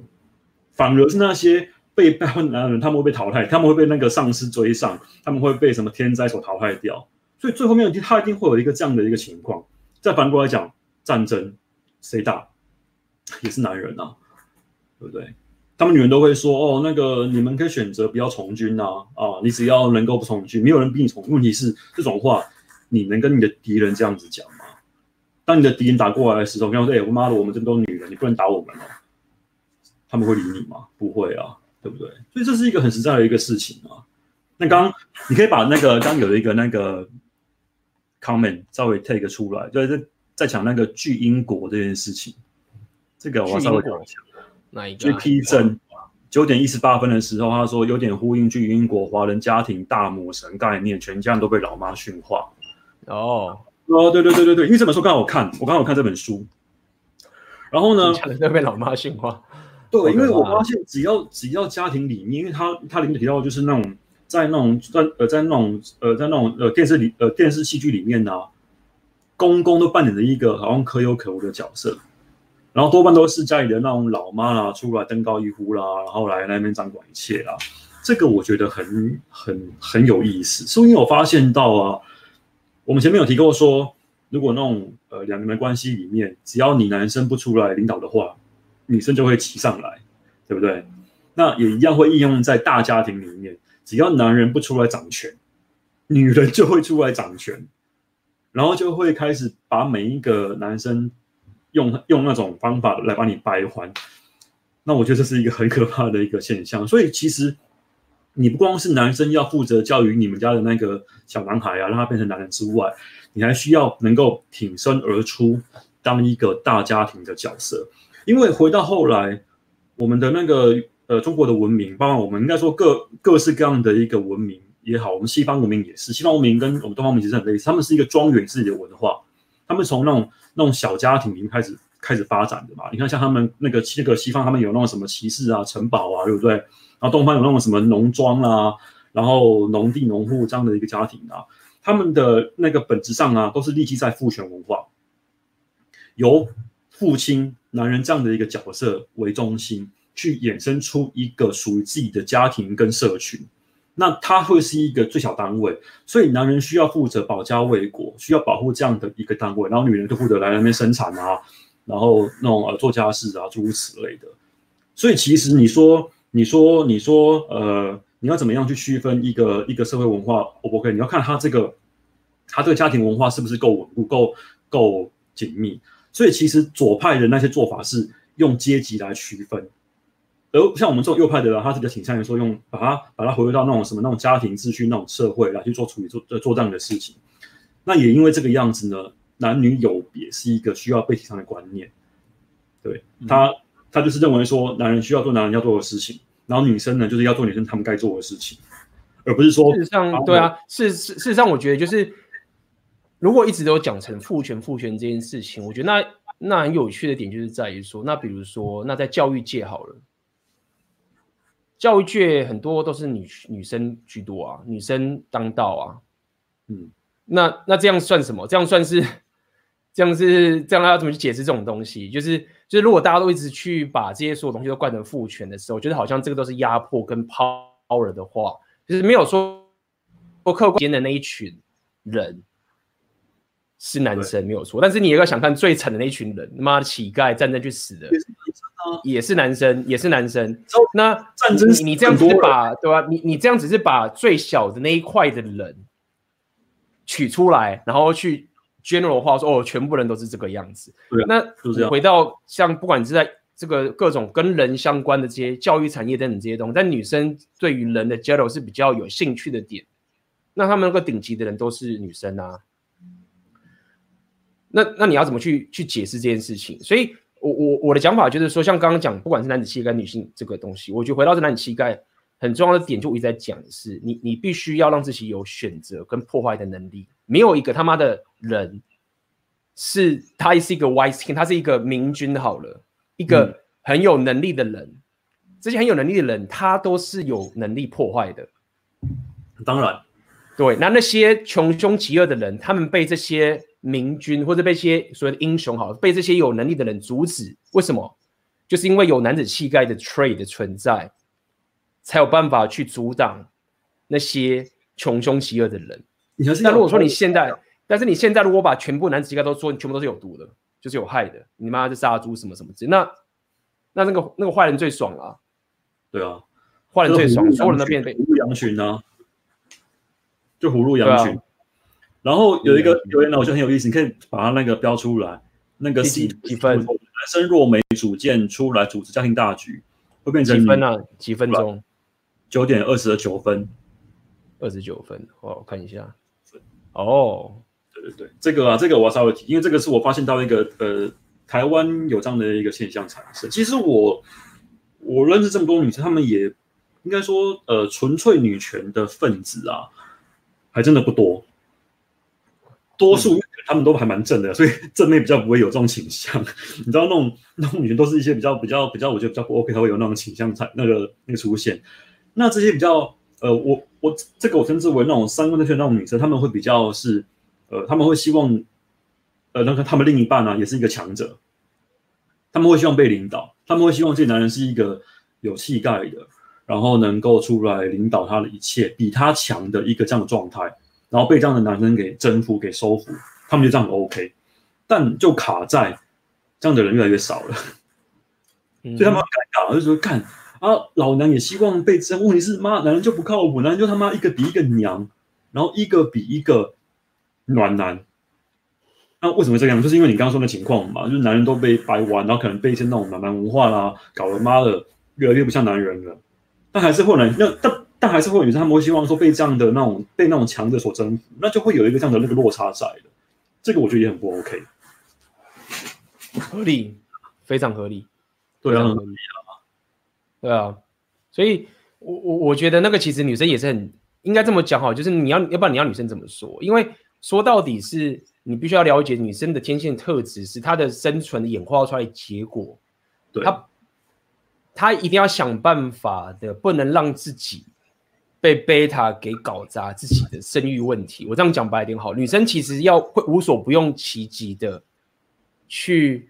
反而是那些。被败坏的男人，他们会被淘汰，他们会被那个丧尸追上，他们会被什么天灾所淘汰掉。所以最后面他一定会有一个这样的一个情况。再反过来讲，战争谁打 也是男人啊，对不对？他们女人都会说：“哦，那个你们可以选择不要从军啊，啊，你只要能够不从军，没有人逼你从。”问题是这种话，你能跟你的敌人这样子讲吗？当你的敌人打过来的时候，跟他说：“哎，我妈的，我们这么多女人，你不能打我们哦。”他们会理你吗？不会啊。对不对？所以这是一个很实在的一个事情啊。那刚你可以把那个刚有一个那个 comment 稍微 take 出来，就是在讲那个巨婴国这件事情。这个我要稍微讲一下。哪一个？P 正九点一十八分的时候，他说有点呼应巨英国华人家庭大魔神概念，全家人都被老妈驯化。哦哦，对对对对对，因为这本书刚好我看，我刚好看这本书。然后呢，全家人都被老妈驯化。对，因为我发现只要只要家庭里面，因为他他里面提到就是那种在那种在呃在那种呃在那种呃电视里呃电视戏剧里面呢、啊，公公都扮演着一个好像可有可无的角色，然后多半都是家里的那种老妈啦出来登高一呼啦，然后来那边掌管一切啦。这个我觉得很很很有意思，是因为我发现到啊，我们前面有提过说，如果那种呃两个人的关系里面，只要你男生不出来领导的话。女生就会骑上来，对不对？那也一样会应用在大家庭里面，只要男人不出来掌权，女人就会出来掌权，然后就会开始把每一个男生用用那种方法来把你掰弯。那我觉得这是一个很可怕的一个现象。所以其实你不光是男生要负责教育你们家的那个小男孩啊，让他变成男人之外，你还需要能够挺身而出，当一个大家庭的角色。因为回到后来，我们的那个呃中国的文明，包括我们应该说各各式各样的一个文明也好，我们西方文明也是，西方文明跟我们东方文明其实很类似，他们是一个庄园式的文化，他们从那种那种小家庭里面开始开始发展的嘛。你看像他们那个那个西方，他们有那种什么骑士啊、城堡啊，对不对？然后东方有那种什么农庄啊，然后农地农户这样的一个家庭啊，他们的那个本质上啊，都是立基在父权文化，由父亲。男人这样的一个角色为中心，去衍生出一个属于自己的家庭跟社群，那他会是一个最小单位，所以男人需要负责保家卫国，需要保护这样的一个单位，然后女人就负责来那边生产啊，然后那种呃做家事啊，诸如此类的。所以其实你说，你说，你说，呃，你要怎么样去区分一个一个社会文化？O 不 OK？你要看他这个他这个家庭文化是不是够稳固、够够紧密。所以其实左派的那些做法是用阶级来区分，而像我们这种右派的人，他是比较倾向于说用把它把它回归到那种什么那种家庭秩序那种社会来去做处理做做这样的事情。那也因为这个样子呢，男女有别是一个需要被提倡的观念。对他，他就是认为说男人需要做男人要做的事情，然后女生呢就是要做女生他们该做的事情，而不是说事实上对啊，事事事实上我觉得就是。如果一直都讲成父权父权这件事情，我觉得那那很有趣的点就是在于说，那比如说，那在教育界好了，教育界很多都是女女生居多啊，女生当道啊，嗯，那那这样算什么？这样算是 这样是这样要怎么去解释这种东西？就是就是如果大家都一直去把这些所有东西都灌成父权的时候，我觉得好像这个都是压迫跟 power 的话，就是没有说不客观的那一群人。是男生没有错，但是你也要想看最惨的那一群人，他妈的乞丐战争去死的，也是男生，也是男生。那战争你，你这样子是把对吧？你你这样只是把最小的那一块的人取出来，然后去 general 化说哦，全部人都是这个样子。那回到像不管是在这个各种跟人相关的这些教育产业等等这些东西，但女生对于人的 general 是比较有兴趣的点，那他们那个顶级的人都是女生啊。那那你要怎么去去解释这件事情？所以我，我我我的讲法就是说，像刚刚讲，不管是男子气概女性这个东西，我觉得回到这男子气概很重要的点，就我一直在讲的是，你你必须要让自己有选择跟破坏的能力。没有一个他妈的人是他是一个 wise king，他是一个明君好了，一个很有能力的人。嗯、这些很有能力的人，他都是有能力破坏的。当然，对。那那些穷凶极恶的人，他们被这些。明君或者被一些所谓的英雄好，被这些有能力的人阻止，为什么？就是因为有男子气概的 trait 的存在，才有办法去阻挡那些穷凶极恶的人。那如果说你现在，但是你现在如果把全部男子气概都说，你全部都是有毒的，就是有害的，你妈是杀猪什么什么之类，那那那个那个坏人最爽啊！对啊，坏人最爽，所有人都变成虎入羊群啊，就虎入羊群。然后有一个留言呢，我觉得很有意思，你可以把它那个标出来。那个几几分？男生若没主见出来组织家庭大局，会变成几分啊？几分钟？九点二十九分。二十九分，哦，我看一下。哦，对对对，这个啊，这个我要稍微提，因为这个是我发现到一个呃，台湾有这样的一个现象产生。其实我我认识这么多女生，她们也应该说呃，纯粹女权的分子啊，还真的不多。多数他们都还蛮正的，所以正面比较不会有这种倾向。你知道那种那种女人都是一些比较比较比较，我觉得比较不 OK，她会有那种倾向才那个那个出现。那这些比较呃，我我这个我称之为那种三观正确那种女生，他们会比较是呃，他们会希望呃，那个他们另一半呢、也是一个强者，他们会希望被领导，他们会希望这男人是一个有气概的，然后能够出来领导他的一切，比他强的一个这样的状态。然后被这样的男生给征服、给收服，他们就这样 OK，但就卡在这样的人越来越少了，嗯、所以他们很尴尬，就说看啊，老娘也希望被征服，问题是妈，男人就不靠谱，男人就他妈一个比一个娘，然后一个比一个暖男。那为什么这样？就是因为你刚刚说的情况嘛，就是男人都被掰弯，然后可能被一些那种暖男文化啦，搞得妈的越来越不像男人了。但还是会有人，那但但还是会有女生，他们会希望说被这样的那种被那种强者所征服，那就会有一个这样的那个落差在的。这个我觉得也很不 OK。合理，非常合理。对啊，对啊，所以我我我觉得那个其实女生也是很应该这么讲哈，就是你要要不然你要女生怎么说？因为说到底是。你必须要了解女生的天性特质，是她的生存演化出来的结果。对，她她一定要想办法的，不能让自己被贝塔给搞砸自己的生育问题。我这样讲白一点好，女生其实要会无所不用其极的去，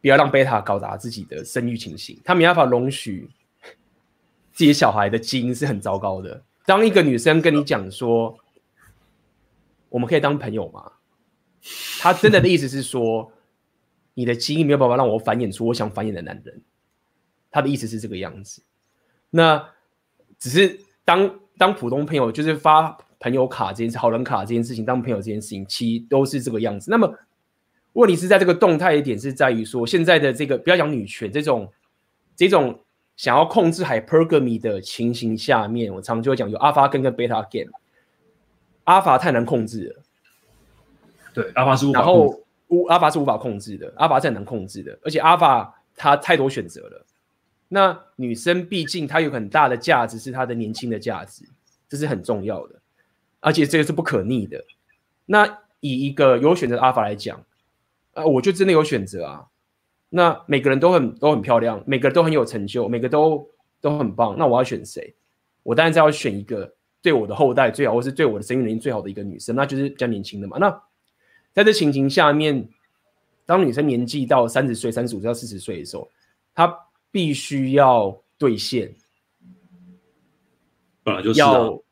不要让贝塔搞砸自己的生育情形。她没办法容许自己小孩的基因是很糟糕的。当一个女生跟你讲说，我们可以当朋友吗？他真的的意思是说，你的基因没有办法让我繁衍出我想繁衍的男人。他的意思是这个样子。那只是当当普通朋友，就是发朋友卡这件事、好人卡这件事情，当朋友这件事情，其实都是这个样子。那么问题是在这个动态一点是在于说，现在的这个不要讲女权这种这种想要控制 hypergamy 的情形下面，我常常就会讲有 alpha 跟跟 beta gain。alpha 太难控制了。对，阿法是无法，然后无阿法是无法控制的，阿法是很难控制的，而且阿法他太多选择了。那女生毕竟她有很大的价值，是她的年轻的价值，这是很重要的，而且这个是不可逆的。那以一个有选择的阿法来讲，啊，我就真的有选择啊。那每个人都很都很漂亮，每个人都很有成就，每个都都很棒。那我要选谁？我当然是要选一个对我的后代最好，或是对我的生育能力最好的一个女生，那就是比较年轻的嘛。那在这情形下面，当女生年纪到三十岁、三十五岁到四十岁的时候，她必须要兑现，本来就是、啊、要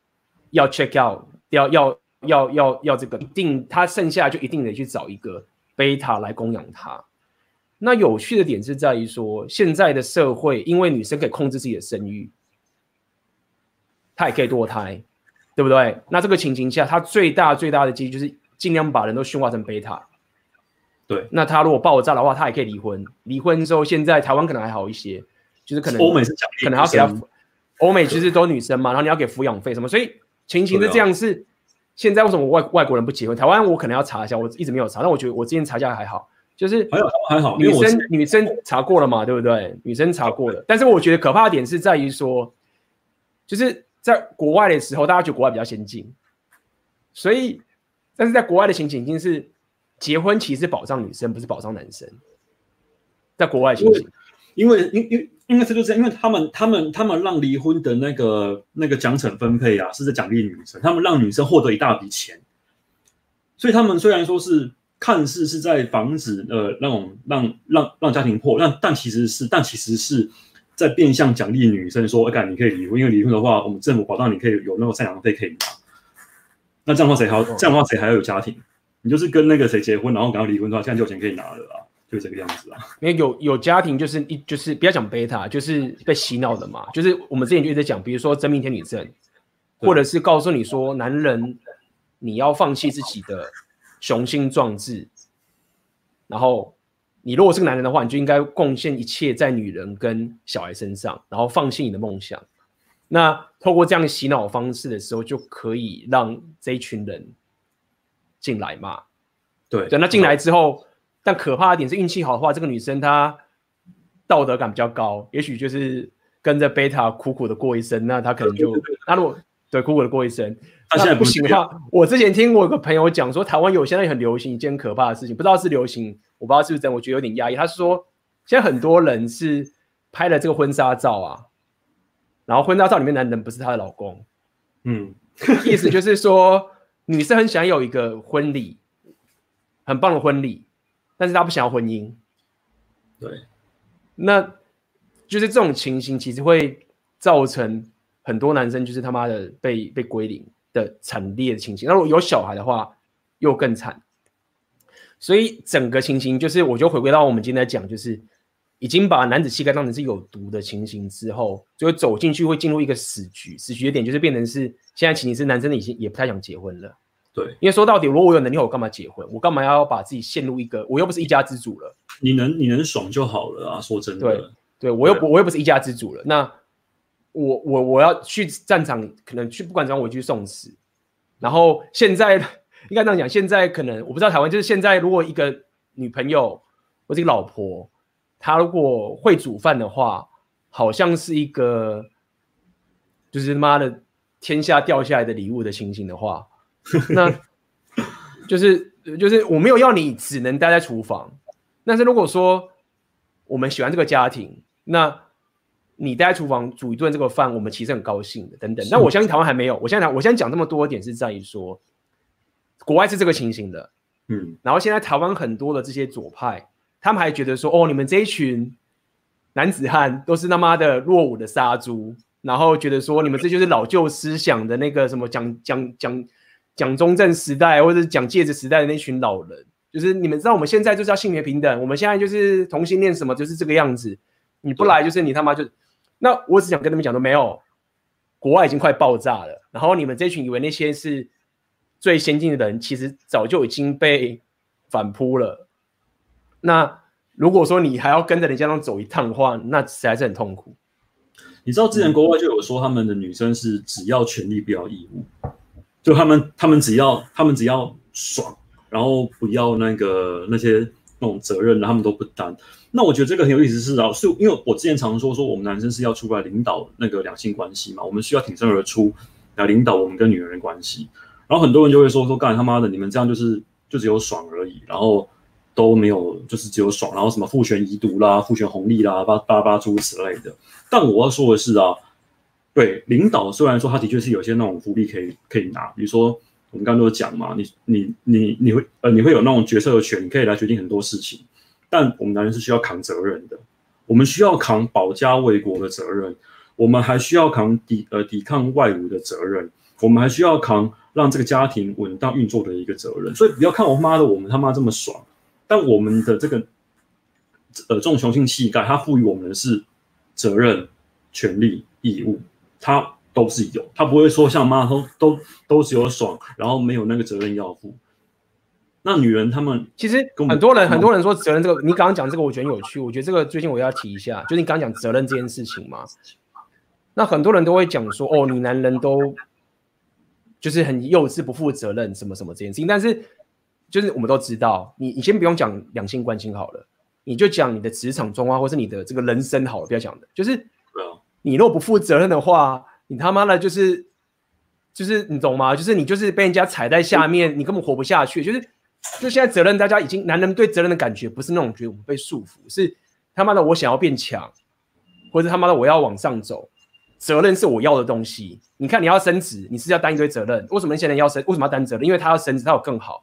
要 check out，要要要要要这个一定，他剩下就一定得去找一个贝塔来供养他。那有趣的点是在于说，现在的社会因为女生可以控制自己的生育，她也可以堕胎，对不对？那这个情形下，她最大最大的机遇就是。尽量把人都驯化成贝塔，对。那他如果爆炸的话，他也可以离婚。离婚之后，现在台湾可能还好一些，就是可能欧美是可能要给他。欧美其实都女生嘛，然后你要给抚养费什么，所以情形是这样。是现在为什么外外国人不结婚？台湾我可能要查一下，我一直没有查。但我觉得我之前查一下还好，就是还好还好。女生女生查过了嘛，对不对？女生查过了，但是我觉得可怕的点是在于说，就是在国外的时候，大家觉得国外比较先进，所以。但是在国外的情景已经是结婚其实是保障女生，不是保障男生。在国外情形，因为因因因为这就是因为他们他们他们让离婚的那个那个奖惩分配啊，是在奖励女生，他们让女生获得一大笔钱，所以他们虽然说是看似是在防止呃那种让让让家庭破，但但其实是但其实是在变相奖励女生说，哎，你可以离婚，因为离婚的话，我们政府保障你可以有那个赡养费可以拿。那这样的话谁还要？这样的话谁还要有家庭？你就是跟那个谁结婚，然后赶快离婚的话，现在就有钱可以拿了啊，就这个样子啊。因为有有家庭就是一就是不要讲贝塔，就是被洗脑的嘛。就是我们之前就一直讲，比如说真命天女症，或者是告诉你说，男人你要放弃自己的雄心壮志，然后你如果是个男人的话，你就应该贡献一切在女人跟小孩身上，然后放弃你的梦想。那透过这样的洗脑方式的时候，就可以让这一群人进来嘛？对对，那进来之后，但可怕的点是运气好的话，这个女生她道德感比较高，也许就是跟着贝塔苦苦的过一生，那她可能就那如果对苦苦的过一生，那现在不行的话，我之前听我有个朋友讲说，台湾有现在很流行一件可怕的事情，不知道是流行，我不知道是不是真，我觉得有点压抑。他是说，现在很多人是拍了这个婚纱照啊。然后婚纱照里面男人不是她的老公，嗯，意思就是说女生很想有一个婚礼，很棒的婚礼，但是她不想要婚姻，对，那就是这种情形其实会造成很多男生就是他妈的被被归零的惨烈的情形。那如果有小孩的话，又更惨。所以整个情形就是，我就回归到我们今天来讲，就是已经把男子气概当成是有毒的情形之后，就会走进去会进入一个死局。死局的点就是变成是现在情形是男生已经也不太想结婚了。对，因为说到底，如果我有能力，我干嘛结婚？我干嘛要把自己陷入一个我又不是一家之主了？你能你能爽就好了啊！说真的，对，对我又不我又不是一家之主了。那我我我要去战场，可能去不管怎样，我去送死。然后现在应该这样讲，现在可能我不知道台湾，就是现在如果一个女朋友或者一个老婆。他如果会煮饭的话，好像是一个，就是妈的天下掉下来的礼物的情形的话，那就是就是我没有要你只能待在厨房，但是如果说我们喜欢这个家庭，那你待在厨房煮一顿这个饭，我们其实很高兴的，等等。那我相信台湾还没有，我现在我现在讲这么多点是在于说，国外是这个情形的，嗯，然后现在台湾很多的这些左派。他们还觉得说：“哦，你们这一群男子汉都是他妈的落伍的杀猪。”然后觉得说：“你们这就是老旧思想的那个什么蒋蒋蒋蒋中正时代，或者是蒋介石时代的那群老人。就是你们知道我们现在就是要性别平等，我们现在就是同性恋什么就是这个样子。你不来就是你他妈就……那我只想跟他们讲说，没有，国外已经快爆炸了。然后你们这群以为那些是最先进的人，其实早就已经被反扑了。”那如果说你还要跟着人家那走一趟的话，那实在是很痛苦。你知道之前国外就有说，他们的女生是只要权利不要义务，就他们他们只要他们只要爽，然后不要那个那些那种责任，他们都不担。那我觉得这个很有意思是啊，是因为我之前常说说我们男生是要出来领导那个两性关系嘛，我们需要挺身而出来领导我们跟女人的关系。然后很多人就会说说，干他妈的，你们这样就是就只有爽而已，然后。都没有，就是只有爽，然后什么父权遗毒啦、父权红利啦、巴巴巴诸如此类的。但我要说的是啊，对领导虽然说他的确是有些那种福利可以可以拿，比如说我们刚刚都讲嘛，你你你你会呃你会有那种决策的权，你可以来决定很多事情。但我们男人是需要扛责任的，我们需要扛保家卫国的责任，我们还需要扛抵呃抵抗外侮的责任，我们还需要扛让这个家庭稳当运作的一个责任。所以不要看我妈的，我们他妈这么爽。但我们的这个，呃，这种雄性气概，它赋予我们的是责任、权利、义务，它都是有，它不会说像妈都都都只有爽，然后没有那个责任要负。那女人她们其实很多人很多人说责任这个，你刚刚讲这个我觉得很有趣，我觉得这个最近我要提一下，就是你刚刚讲责任这件事情嘛。那很多人都会讲说，哦，你男人都就是很幼稚、不负责任，什么什么这件事情，但是。就是我们都知道，你你先不用讲两性关系好了，你就讲你的职场中啊，或是你的这个人生好了，不要讲的。就是，你如果不负责任的话，你他妈的，就是，就是你懂吗？就是你就是被人家踩在下面，你根本活不下去。就是，就现在责任，大家已经男人对责任的感觉不是那种觉得我们被束缚，是他妈的我想要变强，或者他妈的我要往上走，责任是我要的东西。你看你要升职，你是要担一堆责任，为什么那些人要升？为什么要担责任？因为他要升职，他有更好。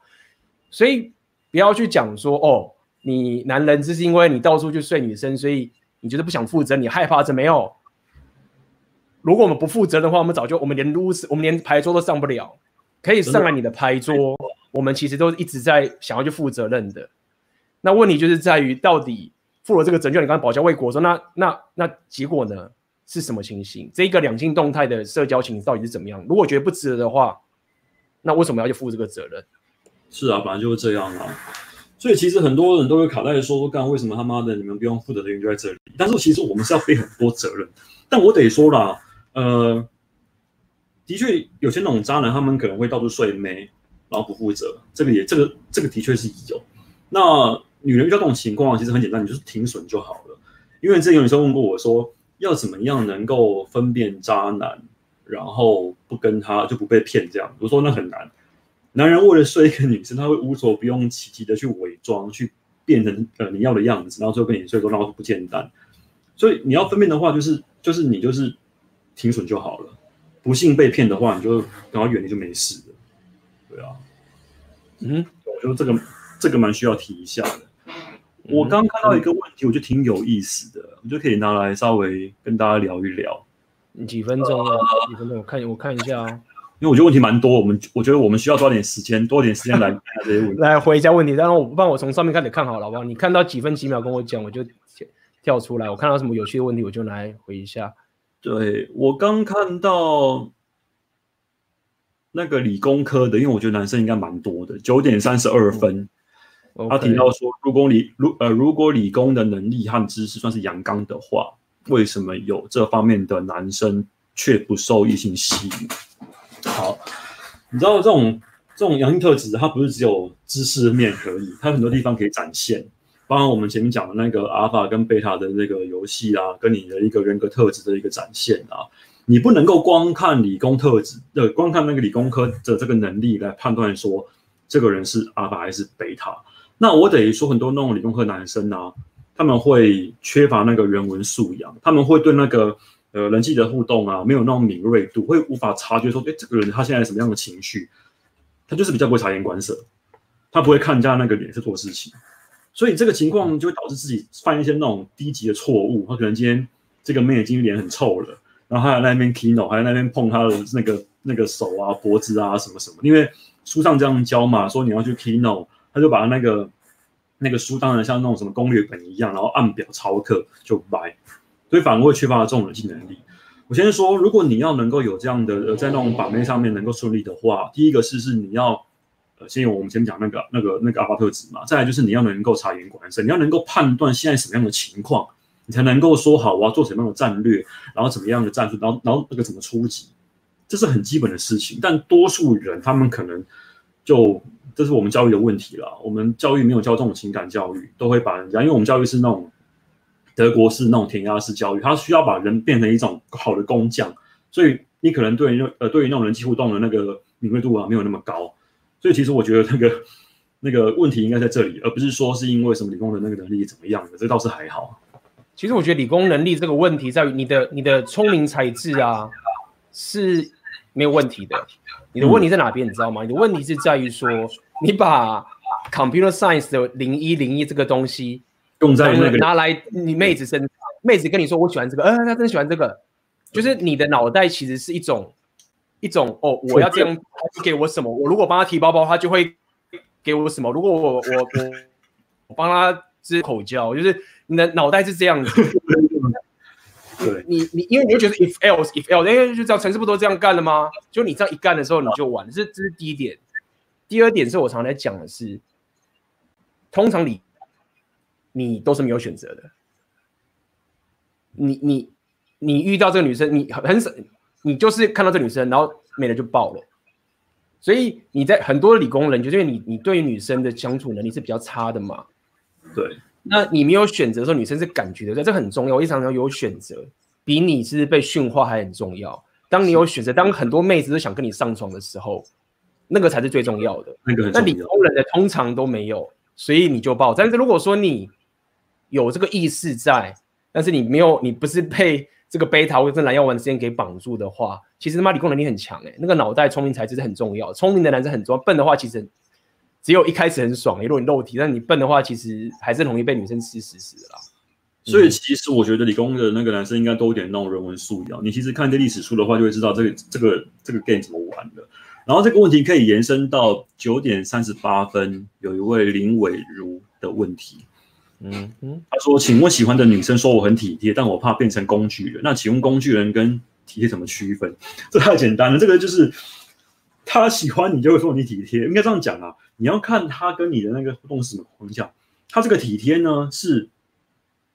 所以不要去讲说哦，你男人就是因为你到处去睡女生，所以你觉得不想负责，你害怕着没有？如果我们不负责的话，我们早就我们连炉石，我们连牌桌都上不了。可以上来你的牌桌，我们其实都一直在想要去负责任的。那问题就是在于，到底负了这个责任，你刚刚保家卫国说，那那那结果呢是什么情形？这一个两性动态的社交情到底是怎么样？如果觉得不值得的话，那为什么要去负这个责任？是啊，本来就是这样啊，所以其实很多人都会卡在说说，干为什么他妈的你们不用负责的原因就在这里。但是其实我们是要背很多责任。但我得说啦，呃，的确有些那种渣男，他们可能会到处睡妹，然后不负责，这个也这个这个的确是有。那女人遇到这种情况，其实很简单，你就是停损就好了。因为之前有女生问过我说，要怎么样能够分辨渣男，然后不跟他就不被骗这样？我说那很难。男人为了睡一个女生，他会无所不用其极的去伪装，去变成呃你要的样子，然后最后跟你睡，说然后不见单。所以你要分辨的话，就是就是你就是停损就好了。不幸被骗的话，你就赶快远离就没事了。对啊，嗯，我觉得这个这个蛮需要提一下的。我刚看到一个问题，我觉得挺有意思的，我就可以拿来稍微跟大家聊一聊。几分钟啊？几分钟？我看我看一下啊。因为我觉得问题蛮多，我们我觉得我们需要抓点时间，多点时间来 看这些问题，来回一下问题。然后我帮我从上面开始看好了，好不好？你看到几分几秒跟我讲，我就跳出来，我看到什么有趣的问题，我就来回一下。对，我刚看到那个理工科的，因为我觉得男生应该蛮多的，九点三十二分。嗯、他提到说，如果理如呃如果理工的能力和知识算是阳刚的话，为什么有这方面的男生却不受异性吸引？好，你知道这种这种阳性特质，它不是只有知识面可以，它很多地方可以展现。包括我们前面讲的那个阿尔法跟贝塔的那个游戏啊，跟你的一个人格特质的一个展现啊，你不能够光看理工特质，呃，光看那个理工科的这个能力来判断说这个人是阿尔法还是贝塔。那我等于说很多那种理工科男生啊，他们会缺乏那个人文素养，他们会对那个呃人际的互动啊没有那种敏锐度，会无法察觉说，哎，这个人他现在什么样的情绪，他就是比较不会察言观色，他不会看人家那个脸色做事情。所以这个情况就会导致自己犯一些那种低级的错误。他可能今天这个妹已经脸很臭了，然后还在那边 kino，还在那边碰他的那个那个手啊、脖子啊什么什么。因为书上这样教嘛，说你要去 kino，他就把那个那个书当然像那种什么攻略本一样，然后按表抄课就掰。所以反而会缺乏这种人际能力。我先说，如果你要能够有这样的呃，在那种把妹上面能够顺利的话，第一个是是你要。呃，先有我们先讲那个、那个、那个阿巴特值嘛，再来就是你要能够察言观色，你要能够判断现在什么样的情况，你才能够说好我要做什么样的战略，然后怎么样的战术，然后然后那个怎么出击，这是很基本的事情。但多数人他们可能就这是我们教育的问题了，我们教育没有教这种情感教育，都会把人家，因为我们教育是那种德国式那种填鸭式教育，他需要把人变成一种好的工匠，所以你可能对于呃对于那种人际互动的那个敏锐度啊没有那么高。所以其实我觉得那个 那个问题应该在这里，而不是说是因为什么理工的那个能力怎么样的，这倒是还好。其实我觉得理工能力这个问题在于你的你的聪明才智啊是没有问题的。你的问题在哪边？你知道吗？你的问题是在于说你把 computer science 的零一零一这个东西用在那个拿来你妹子身上，妹子跟你说我喜欢这个，呃，她真的喜欢这个，就是你的脑袋其实是一种。一种哦，我要这样，他给我什么？我如果帮他提包包，他就会给我什么？如果我我我我帮他支口交，就是你的脑袋是这样子。对，你你因为你会觉得 if else if else，因为，就知道城市不都这样干了吗？就你这样一干的时候，你就完了。这这是第一点。第二点是我常常在讲的是，通常你你都是没有选择的。你你你遇到这个女生，你很少。你就是看到这女生，然后没了就爆了，所以你在很多理工人，就是因为你你对于女生的相处能力是比较差的嘛。对，那你没有选择的时候，女生是感觉的，这很重要。我一常常有选择，比你是被驯化还很重要。当你有选择，当很多妹子都想跟你上床的时候，那个才是最重要的。那个，那理工人的通常都没有，所以你就爆。但是如果说你有这个意识在，但是你没有，你不是被。这个贝塔或者蓝药丸之间给绑住的话，其实他妈理工能力很强哎、那个脑袋聪明才智是很重要。聪明的男生很重要，笨的话其实只有一开始很爽，如果你肉体，但你笨的话，其实还是容易被女生吃死死的啦。所以其实我觉得理工的那个男生应该都有点那种人文素养。你其实看这历史书的话，就会知道这个这个这个 game 怎么玩的。然后这个问题可以延伸到九点三十八分，有一位林伟如的问题。嗯嗯，他说：“请问喜欢的女生说我很体贴，但我怕变成工具人。那请问工具人跟体贴怎么区分？这太简单了。这个就是他喜欢你就会说你体贴，应该这样讲啊。你要看他跟你的那个互动是什么框架。他这个体贴呢，是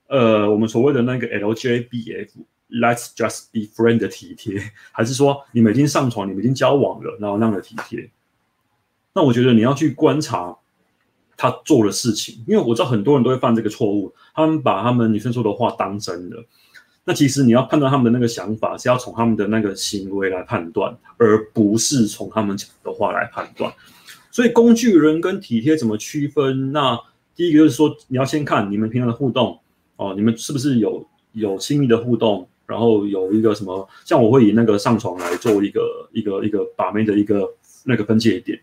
呃我们所谓的那个 LJBF，Let's just be friend 的体贴，还是说你们已经上床，你们已经交往了，然后那样的体贴？那我觉得你要去观察。”他做的事情，因为我知道很多人都会犯这个错误，他们把他们女生说的话当真的。那其实你要判断他们的那个想法，是要从他们的那个行为来判断，而不是从他们讲的话来判断。所以工具人跟体贴怎么区分？那第一个就是说，你要先看你们平常的互动哦，你们是不是有有亲密的互动，然后有一个什么，像我会以那个上床来做一个一个一个把妹的一个那个分界点，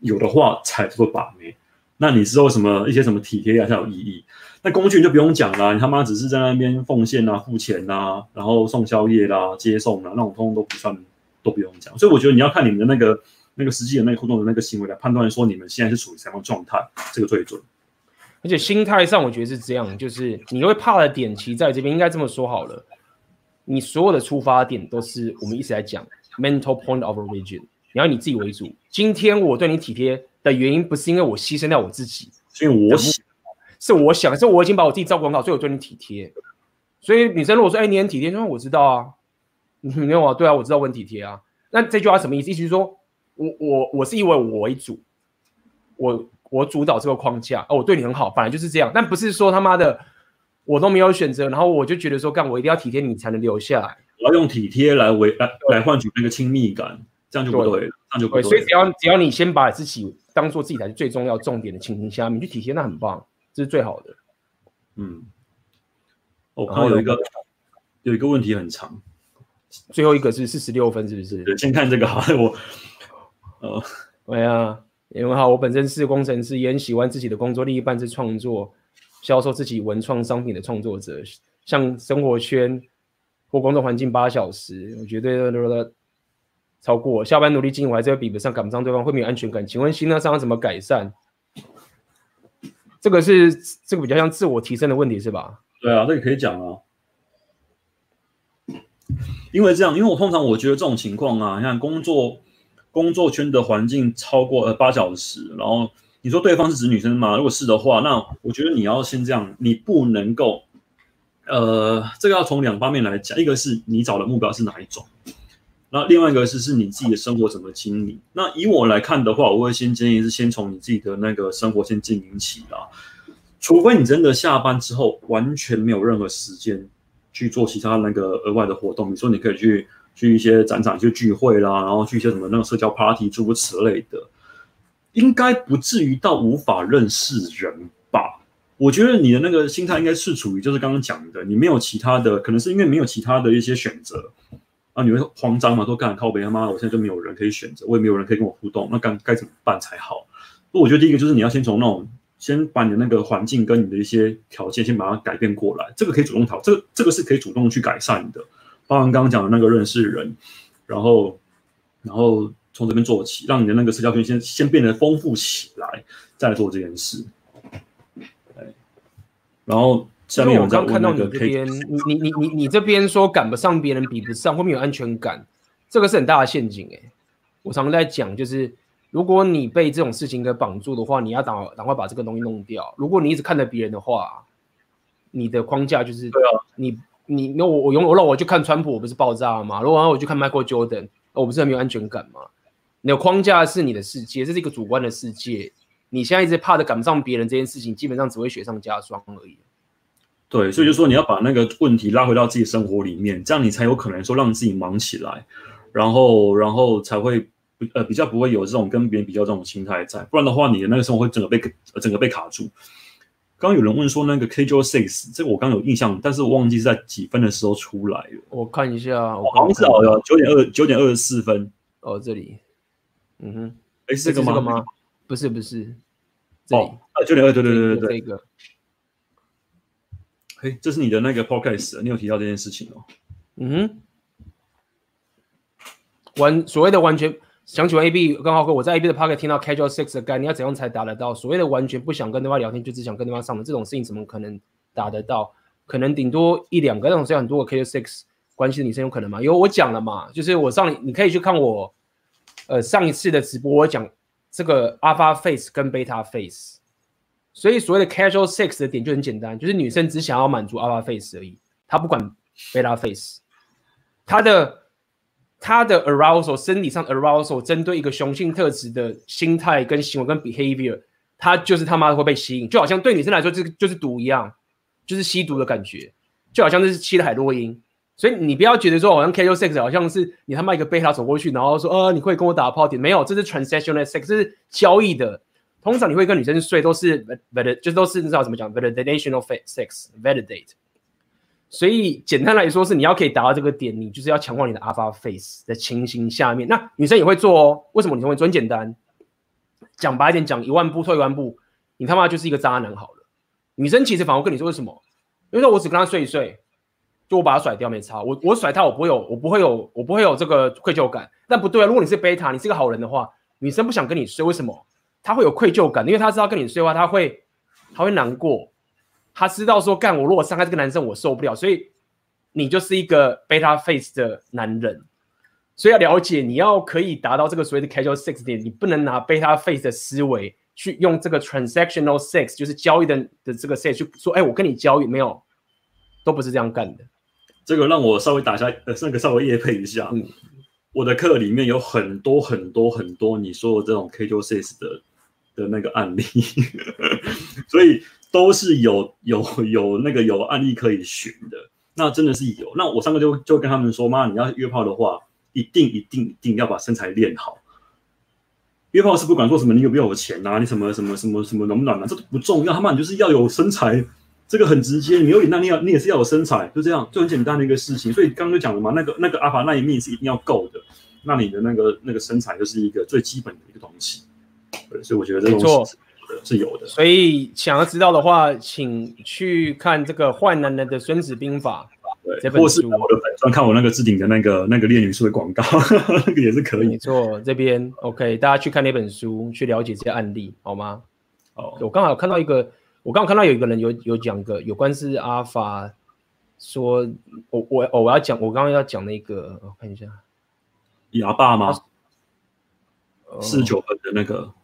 有的话才做把妹。那你知道什么一些什么体贴啊才有意义？那工具人就不用讲了，你他妈只是在那边奉献啊、付钱啊，然后送宵夜啦、接送啊，那种通通都不算，都不用讲。所以我觉得你要看你们的那个那个实际的那个互动的那个行为来判断说你们现在是处于什么状态，这个最准。而且心态上我觉得是这样，就是你会怕的点，其实在这边应该这么说好了，你所有的出发点都是我们一直在讲 mental point of origin，你要你自己为主。今天我对你体贴的原因，不是因为我牺牲掉我自己，所以我想，是我想，是我已经把我自己照顾很好，所以我对你体贴。所以女生如果说，哎，你很体贴，那我知道啊，你 没有啊？对啊，我知道我很体贴啊。那这句话什么意思？意思是说我我我是以为我为主，我。我主导这个框架哦，我对你很好，本来就是这样，但不是说他妈的我都没有选择，然后我就觉得说干我一定要体贴你才能留下来，我要用体贴来为来来换取那个亲密感，这样就不对了，对这样就不对。所以只要只要你先把自己当做自己才是最重要重点的情形下面，你去体现那很棒，这是最好的。嗯，我看到有一个有一个问题很长，最后一个是四十六分，是不是？对，先看这个哈，我呃，哎呀。因为好，我本身是工程师，也很喜欢自己的工作。另一半是创作、销售自己文创商品的创作者，像生活圈或工作环境八小时，我绝对都超过。下班努力经营，我还是会比不上，赶不上对方，会没有安全感。请问心态上要怎么改善？这个是这个比较像自我提升的问题，是吧？对啊，这个可以讲啊。因为这样，因为我通常我觉得这种情况啊，你看工作。工作圈的环境超过呃八小时，然后你说对方是指女生吗？如果是的话，那我觉得你要先这样，你不能够，呃，这个要从两方面来讲，一个是你找的目标是哪一种，那另外一个是是你自己的生活怎么经营。那以我来看的话，我会先建议是先从你自己的那个生活先经营起啦，除非你真的下班之后完全没有任何时间去做其他那个额外的活动，你说你可以去。去一些展场、去聚会啦，然后去一些什么那种社交 party 诸如此类的，应该不至于到无法认识人吧？我觉得你的那个心态应该是处于就是刚刚讲的，你没有其他的，可能是因为没有其他的一些选择啊，你会慌张嘛？说干靠北他妈的，我现在就没有人可以选择，我也没有人可以跟我互动，那该该怎么办才好？那我觉得第一个就是你要先从那种先把你的那个环境跟你的一些条件先把它改变过来，这个可以主动讨，这个这个是可以主动去改善的。包含刚刚讲的那个认识人，然后，然后从这边做起，让你的那个社交圈先先变得丰富起来，再做这件事。然后下面我刚看到你这边，你你你你这边说赶不上别人，比不上，会没有安全感，这个是很大的陷阱哎。我常常在讲，就是如果你被这种事情给绑住的话，你要赶赶快把这个东西弄掉。如果你一直看着别人的话，你的框架就是对啊，你。你那我我用我让我去看川普，我不是爆炸了吗？如果让我去看 Michael Jordan，我不是很没有安全感吗？你的框架是你的世界，这是一个主观的世界。你现在一直怕的赶不上别人这件事情，基本上只会雪上加霜而已。对，所以就说你要把那个问题拉回到自己生活里面，这样你才有可能说让自己忙起来，然后然后才会呃比较不会有这种跟别人比较这种心态在，不然的话你的那个生活会整个被整个被卡住。刚有人问说那个 Casual Sex，这个我刚有印象，但是我忘记是在几分的时候出来了。我看一下，我好像是哦，九点二九点二十四分。哦，这里，嗯哼，哎，是这个吗？不是不是，哦，啊，九点二，对对对对对，这个。嘿，这是你的那个 Podcast，你有提到这件事情哦。嗯哼，完所谓的完全。想起完 AB 跟浩哥，我在 AB 的 Podcast 听到 Casual Sex 的概念，你要怎样才达得到？所谓的完全不想跟对方聊天，就只想跟对方上的这种事情，怎么可能达得到？可能顶多一两个，那种是很多个 Casual Sex 关系的女生有可能吗？因为我讲了嘛，就是我上你可以去看我呃上一次的直播，我讲这个 Alpha Face 跟 Beta Face，所以所谓的 Casual Sex 的点就很简单，就是女生只想要满足 Alpha Face 而已，她不管 Beta Face，她的。她的 arousal 生理上 arousal 针对一个雄性特质的心态跟行为跟 behavior，她就是他妈的会被吸引，就好像对女生来说，这个就是毒一样，就是吸毒的感觉，就好像是吸了海洛因。所以你不要觉得说好像 casual sex 好像是你他妈一个贝塔走过去，然后说呃你会跟我打炮点，没有，这是 transactional sex，这是交易的。通常你会跟女生睡都是 valid，就都是你知道怎么讲 validational sex，validate。所以简单来说是你要可以达到这个点，你就是要强化你的 alpha face 的情形下面，那女生也会做哦。为什么女生会做？很简单，讲白一点，讲一万步退一万步，你他妈就是一个渣男好了。女生其实反而跟你说为什么？因为说我只跟他睡一睡，就我把他甩掉没差。我我甩他，我不会有，我不会有，我不会有这个愧疚感。但不对啊，如果你是贝塔，你是个好人的话，女生不想跟你睡，为什么？她会有愧疚感，因为他知道跟你睡的话，他会他会难过，他知道说干我如果伤害这个男生我受不了，所以你就是一个 beta face 的男人，所以要了解你要可以达到这个所谓的 casual sex 点，你不能拿 beta face 的思维去用这个 transactional sex 就是交易的的这个 sex 去说，哎，我跟你交易没有，都不是这样干的。这个让我稍微打下呃，那个稍微夜配一下。嗯我的课里面有很多很多很多你说的这种 casual sex 的的那个案例，所以都是有有有那个有案例可以寻的。那真的是有。那我上课就就跟他们说，妈，你要约炮的话，一定一定一定要把身材练好。约炮是不管说什么，你有没有钱啊，你什么什么什么什么暖不暖啊，这都不重要。他妈你就是要有身材。这个很直接，你有脸，那你要你也是要有身材，就这样，就很简单的一个事情。所以刚刚就讲了嘛，那个那个阿法那一面是一定要够的，那你的那个那个身材就是一个最基本的一个东西。对，所以我觉得这种是是有的。所以想要知道的话，请去看这个《坏男人的孙子兵法》对，或是我的粉专看我那个置顶的那个那个恋女术的广告，那个也是可以。没错，这边 OK，大家去看那本书，去了解这些案例，好吗？哦，我刚好看到一个。我刚好看到有一个人有有讲个有关是阿法，说我我我我要讲我刚刚要讲那个，我看一下，哑巴吗？四十九分的那个，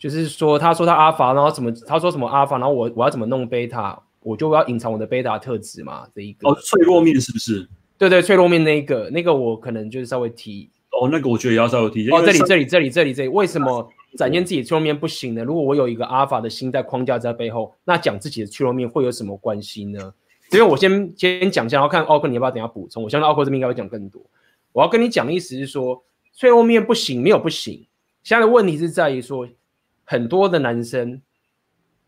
就是说他说他阿法，然后怎么他说什么阿法，然后我我要怎么弄贝塔，我就要隐藏我的贝塔特质嘛，这一个哦，脆弱面是不是？对对，脆弱面那一个那个我可能就是稍微提哦，那个我觉得也要稍微提哦，这里这里这里这里这里为什么？展现自己的脆弱面不行呢。如果我有一个阿法的心在框架在背后，那讲自己的脆弱面会有什么关系呢？因为我先先讲一下，然后看奥克你要不要等下补充。我相信奥克这边应该会讲更多。我要跟你讲的意思是说，脆弱面不行，没有不行。现在的问题是在于说，很多的男生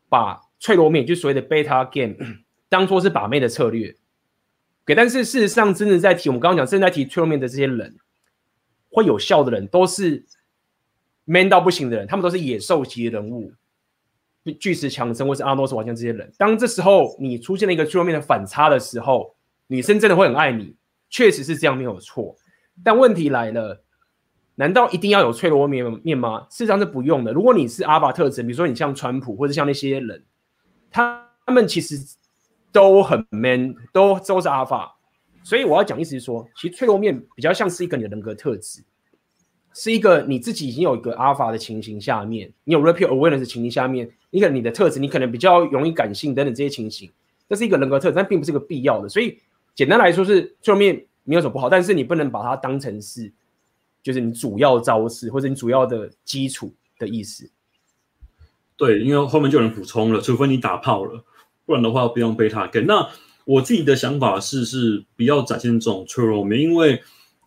把脆弱面，就所谓的 beta game，当做是把妹的策略。给，但是事实上，真的在提我们刚刚讲，正在提脆弱面的这些人，会有效的人都是。man 到不行的人，他们都是野兽级的人物，巨石强森或是阿诺斯瓦辛这些人。当这时候你出现了一个脆弱面的反差的时候，女生真的会很爱你，确实是这样没有错。但问题来了，难道一定要有脆弱面面吗？事实上是不用的。如果你是阿法特质，比如说你像川普或者像那些人，他他们其实都很 man，都都是阿法。所以我要讲意思是说，其实脆弱面比较像是一个你的人格特质。是一个你自己已经有一个阿法的情形下面，你有 rapid awareness 的情形下面，一个你的特质，你可能比较容易感性等等这些情形，这是一个人格特质，但并不是一个必要的。所以简单来说是脆弱面没有什么不好，但是你不能把它当成是就是你主要招式或者你主要的基础的意思。对，因为后面就有人补充了，除非你打炮了，不然的话不用 beta game。那我自己的想法是，是不要展现这种脆弱面，因为。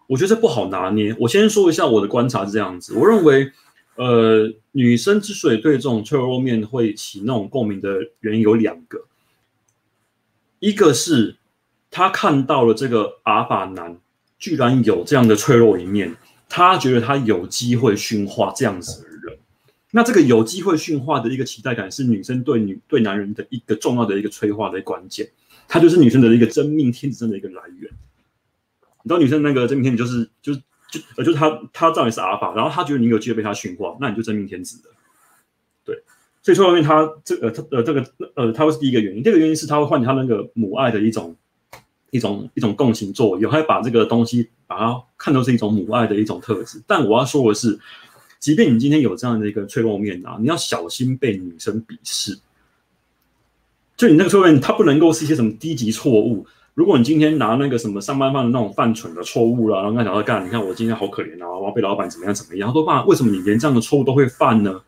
我觉得这不好拿捏。我先说一下我的观察是这样子，我认为，呃，女生之所以对这种脆弱面会起那种共鸣的原因有两个，一个是她看到了这个阿法男居然有这样的脆弱一面，他觉得他有机会驯化这样子的人。那这个有机会驯化的一个期待感，是女生对女对男人的一个重要的一个催化的关键，它就是女生的一个真命天子真的一个来源。你知道女生那个真命天子就是就是就呃就是她她照你是阿尔法，然后她觉得你有机会被她驯化，那你就真命天子了。对，所以说后面她这呃他呃这个呃她会是第一个原因，第二个原因是她会唤起她那个母爱的一种一种一种共情作用，她会把这个东西把它看作是一种母爱的一种特质。但我要说的是，即便你今天有这样的一个脆弱面啊，你要小心被女生鄙视。就你那个脆弱面，它不能够是一些什么低级错误。如果你今天拿那个什么上班犯的那种犯蠢的错误了，然后跟他讲说干，你看我今天好可怜啊，我要被老板怎么样怎么样，他都怕为什么你连这样的错误都会犯呢？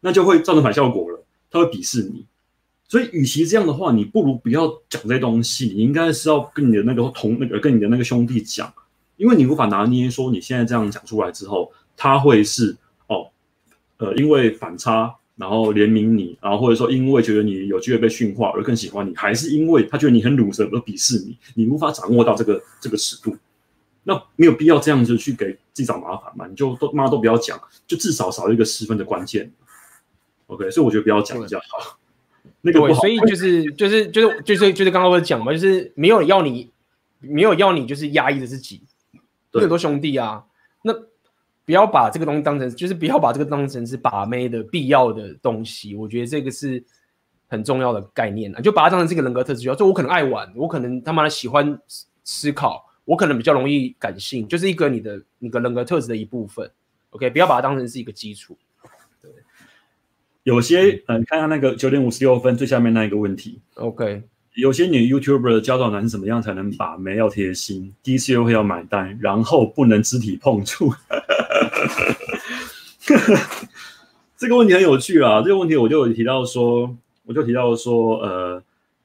那就会造成反效果了，他会鄙视你。所以，与其这样的话，你不如不要讲这东西，你应该是要跟你的那个同那个跟你的那个兄弟讲，因为你无法拿捏说你现在这样讲出来之后，他会是哦，呃，因为反差。然后怜悯你，然后或者说因为觉得你有机会被驯化而更喜欢你，还是因为他觉得你很鲁蛇而鄙视你，你无法掌握到这个这个尺度，那没有必要这样子去给自己找麻烦嘛？你就都妈都不要讲，就至少少一个十分的关键。OK，所以我觉得不要讲比较好。那个不好，所以就是就是就是就是就是刚刚我讲嘛，就是没有要你没有要你就是压抑着自己，有很多兄弟啊，那。不要把这个东西当成，就是不要把这个当成是把妹的必要的东西。我觉得这个是很重要的概念啊，就把它当成这个人格特质，就我可能爱玩，我可能他妈的喜欢思考，我可能比较容易感性，就是一个你的你的人格特质的一部分。OK，不要把它当成是一个基础。对，有些嗯，看看那个九点五十六分最下面那一个问题。OK，有些女 YouTuber 教导男生怎么样才能把妹要贴心，第一次约会要买单，然后不能肢体碰触。这个问题很有趣啊！这个问题我就有提到说。我就提到说，呃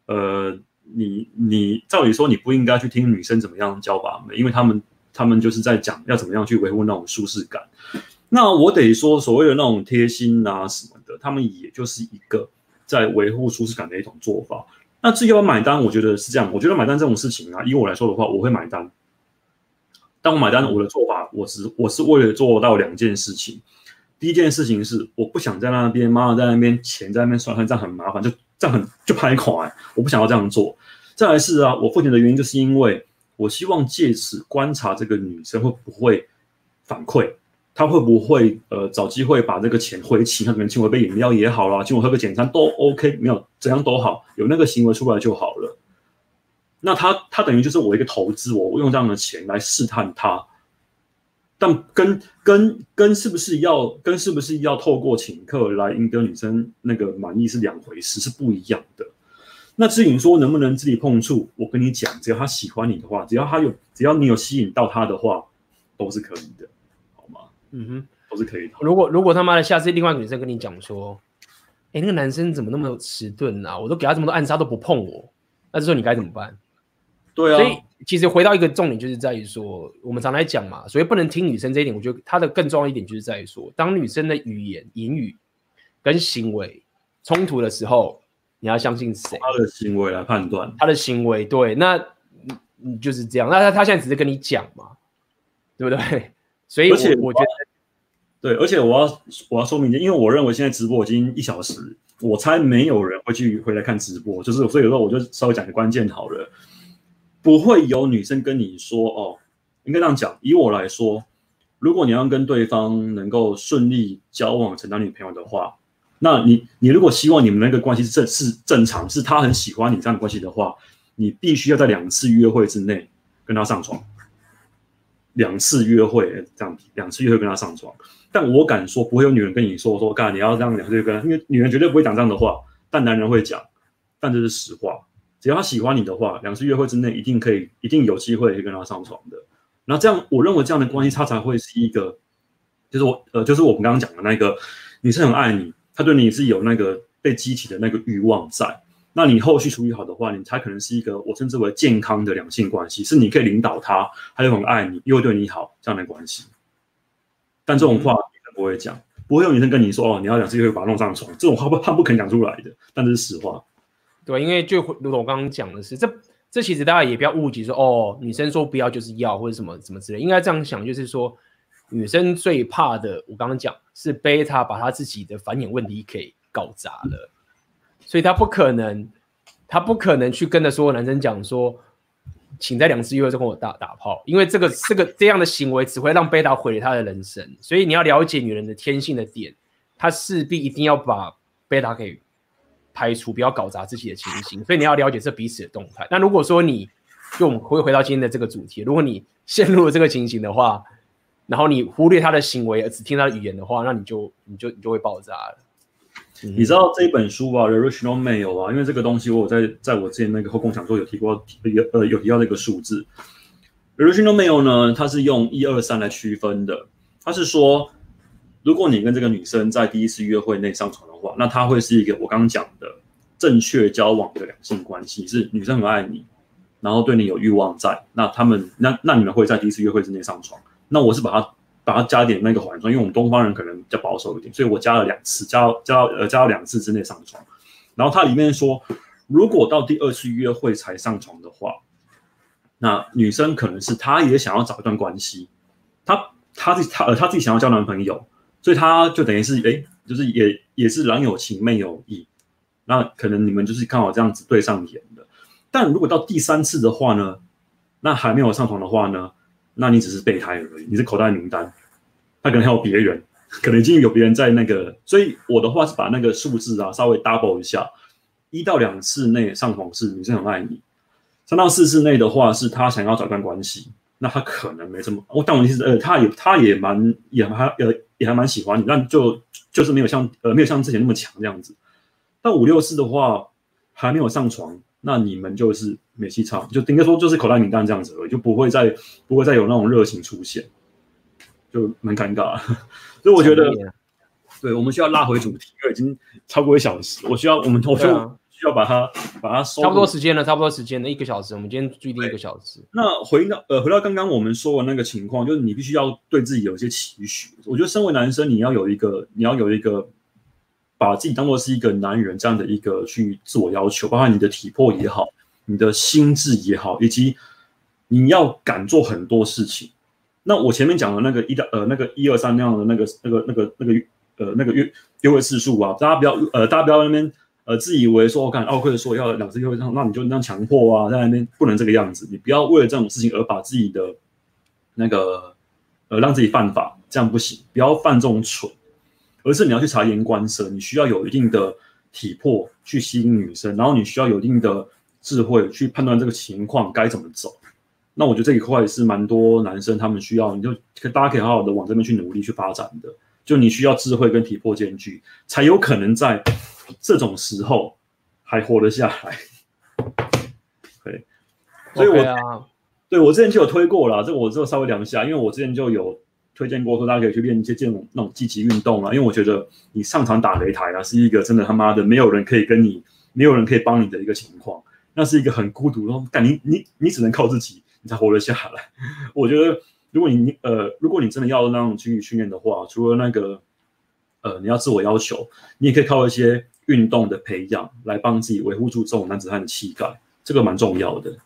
呃，你你照理说你不应该去听女生怎么样教把妹，因为他们他们就是在讲要怎么样去维护那种舒适感。那我得说，所谓的那种贴心啊什么的，他们也就是一个在维护舒适感的一种做法。那至于要买单，我觉得是这样。我觉得买单这种事情啊，以我来说的话，我会买单。但我买单，我的做法，我是我是为了做到两件事情。第一件事情是，我不想在那边，妈妈在那边，钱在那边算，这样很麻烦，就这样很就拍款，我不想要这样做。再来是啊，我付钱的原因就是因为我希望借此观察这个女生会不会反馈，他会不会呃找机会把这个钱回请，他可能请我杯饮料也好啦，请我喝个简餐都 OK，没有怎样都好，有那个行为出来就好了。那他他等于就是我一个投资，我用这样的钱来试探他。但跟跟跟是不是要跟是不是要透过请客来赢得女生那个满意是两回事，是不一样的。那至于说能不能肢体碰触，我跟你讲，只要他喜欢你的话，只要他有，只要你有吸引到他的话，都是可以的，嗯哼，都是可以的。如果如果他妈的下次另外一个女生跟你讲说，哎，那个男生怎么那么迟钝啊？我都给他这么多暗杀都不碰我，那这时候你该怎么办？对啊，所以其实回到一个重点，就是在于说，我们常来讲嘛，所以不能听女生这一点。我觉得她的更重要一点，就是在于说，当女生的语言、言语跟行为冲突的时候，你要相信谁？他的行为来判断。他的行为对，那你就是这样。那他他现在只是跟你讲嘛，对不对？所以我，而且我觉得，对，而且我要我要说明一点，因为我认为现在直播已经一小时，我猜没有人会去回来看直播，就是所以有时候我就稍微讲个关键好了。不会有女生跟你说哦，应该这样讲。以我来说，如果你要跟对方能够顺利交往成当女朋友的话，那你你如果希望你们那个关系是正是正常，是他很喜欢你这样的关系的话，你必须要在两次约会之内跟他上床。两次约会这样，两次约会跟他上床。但我敢说，不会有女人跟你说说，干你要这样两次约会，因为女人绝对不会讲这样的话，但男人会讲，但这是实话。只要他喜欢你的话，两次约会之内一定可以，一定有机会跟他上床的。然后这样，我认为这样的关系，他才会是一个，就是我呃，就是我们刚刚讲的那个，你是很爱你，他对你是有那个被激起的那个欲望在。那你后续处理好的话，你才可能是一个我称之为健康的两性关系，是你可以领导他，他又很爱你，又对你好这样的关系。但这种话女生不会讲，不会有女生跟你说哦，你要两次约会把他弄上床，这种话不他不肯讲出来的，但这是实话。对，因为就如同我刚刚讲的是，这这其实大家也不要误解说，哦，女生说不要就是要或者什么什么之类，应该这样想，就是说女生最怕的，我刚刚讲是贝塔把她自己的繁衍问题给搞砸了，所以他不可能，他不可能去跟着所有男生讲说，请在两次约会中跟我打打炮，因为这个这个这样的行为只会让贝塔毁了他的人生，所以你要了解女人的天性的点，她势必一定要把贝塔给。排除不要搞砸自己的情形，所以你要了解这彼此的动态。那如果说你，就我们会回到今天的这个主题，如果你陷入了这个情形的话，然后你忽略他的行为而只听他的语言的话，那你就你就你就会爆炸了。你知道这本书吧，《The Rational Mail》啊，因为这个东西我在在我之前那个后宫讲座有提过，有呃有提到那个数字。《The Rational Mail》呢，它是用一二三来区分的，它是说。如果你跟这个女生在第一次约会内上床的话，那她会是一个我刚刚讲的正确交往的两性关系，是女生很爱你，然后对你有欲望在，那他们那那你们会在第一次约会之内上床。那我是把它把它加点那个缓冲，因为我们东方人可能比较保守一点，所以我加了两次，加加呃加了两次之内上床。然后它里面说，如果到第二次约会才上床的话，那女生可能是她也想要找一段关系，她她自己她呃她自己想要交男朋友。所以她就等于是，哎，就是也也是郎有情妹有意，那可能你们就是刚好这样子对上眼的。但如果到第三次的话呢，那还没有上床的话呢，那你只是备胎而已，你是口袋名单，他可能还有别人，可能已经有别人在那个。所以我的话是把那个数字啊稍微 double 一下，一到两次内上床是女生很爱你，三到四次内的话是他想要找段关系，那他可能没这么。我但问题是，呃，他也他也蛮也还呃也还蛮喜欢你，但就就是没有像呃没有像之前那么强这样子。但五六次的话还没有上床，那你们就是没戏唱，就应该说就是口袋名单这样子而已，就不会再不会再有那种热情出现，就蛮尴尬。所以我觉得。对，我们需要拉回主题，因为已经超过一小时，我需要我们我需要需要把它把它收。差不多时间了，差不多时间了，一个小时，我们今天预定一个小时。那回到呃，回到刚刚我们说的那个情况，就是你必须要对自己有一些期许。我觉得身为男生，你要有一个，你要有一个把自己当做是一个男人这样的一个去自我要求，包括你的体魄也好，你的心智也好，以及你要敢做很多事情。那我前面讲的那个一的呃那个一二三那样的那个那个那个那个。呃，那个约约会次数啊，大家不要呃，大家不要在那边呃自以为说，我看奥克说要两次约会，那你就那样强迫啊，在那边不能这个样子，你不要为了这种事情而把自己的那个呃让自己犯法，这样不行，不要犯这种蠢，而是你要去察言观色，你需要有一定的体魄去吸引女生，然后你需要有一定的智慧去判断这个情况该怎么走。那我觉得这一块是蛮多男生他们需要，你就大家可以好好的往这边去努力去发展的。就你需要智慧跟体魄兼具，才有可能在这种时候还活得下来。对，所以我，okay 啊、对我之前就有推过了，这个我就稍微聊一下，因为我之前就有推荐过说大家可以去练一些这种那种积极运动啊，因为我觉得你上场打擂台啊，是一个真的他妈的没有人可以跟你，没有人可以帮你的一个情况，那是一个很孤独的，但你你你只能靠自己，你才活得下来。我觉得。如果你呃，如果你真的要那种体育训练的话，除了那个呃，你要自我要求，你也可以靠一些运动的培养来帮自己维护住这种男子汉的气概，这个蛮重要的。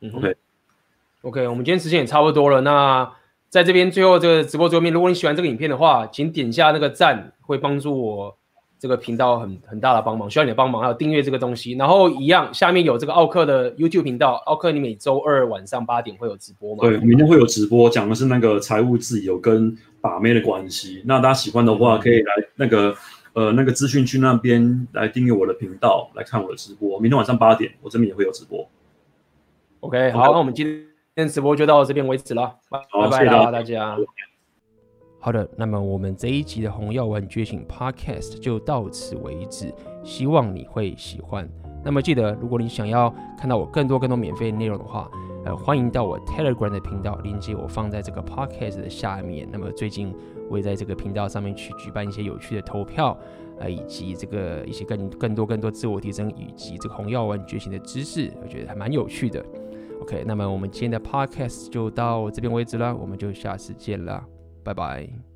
嗯，OK，OK，我们今天时间也差不多了。那在这边最后这个直播桌面，如果你喜欢这个影片的话，请点下那个赞，会帮助我。这个频道很很大的帮忙，需要你的帮忙，还有订阅这个东西。然后一样，下面有这个奥克的 YouTube 频道，奥克，你每周二晚上八点会有直播吗？对，明天会有直播，讲的是那个财务自由跟把妹的关系。那大家喜欢的话，可以来那个呃那个资讯区那边来订阅我的频道，来看我的直播。明天晚上八点，我这边也会有直播。OK，好，那我们今天直播就到这边为止了，拜拜啦，大家。好的，那么我们这一集的红药丸觉醒 Podcast 就到此为止，希望你会喜欢。那么记得，如果你想要看到我更多更多免费内容的话，呃，欢迎到我 Telegram 的频道，链接我放在这个 Podcast 的下面。那么最近我也在这个频道上面去举办一些有趣的投票，呃，以及这个一些更更多更多自我提升以及这个红药丸觉醒的知识，我觉得还蛮有趣的。OK，那么我们今天的 Podcast 就到这边为止了，我们就下次见了。拜拜。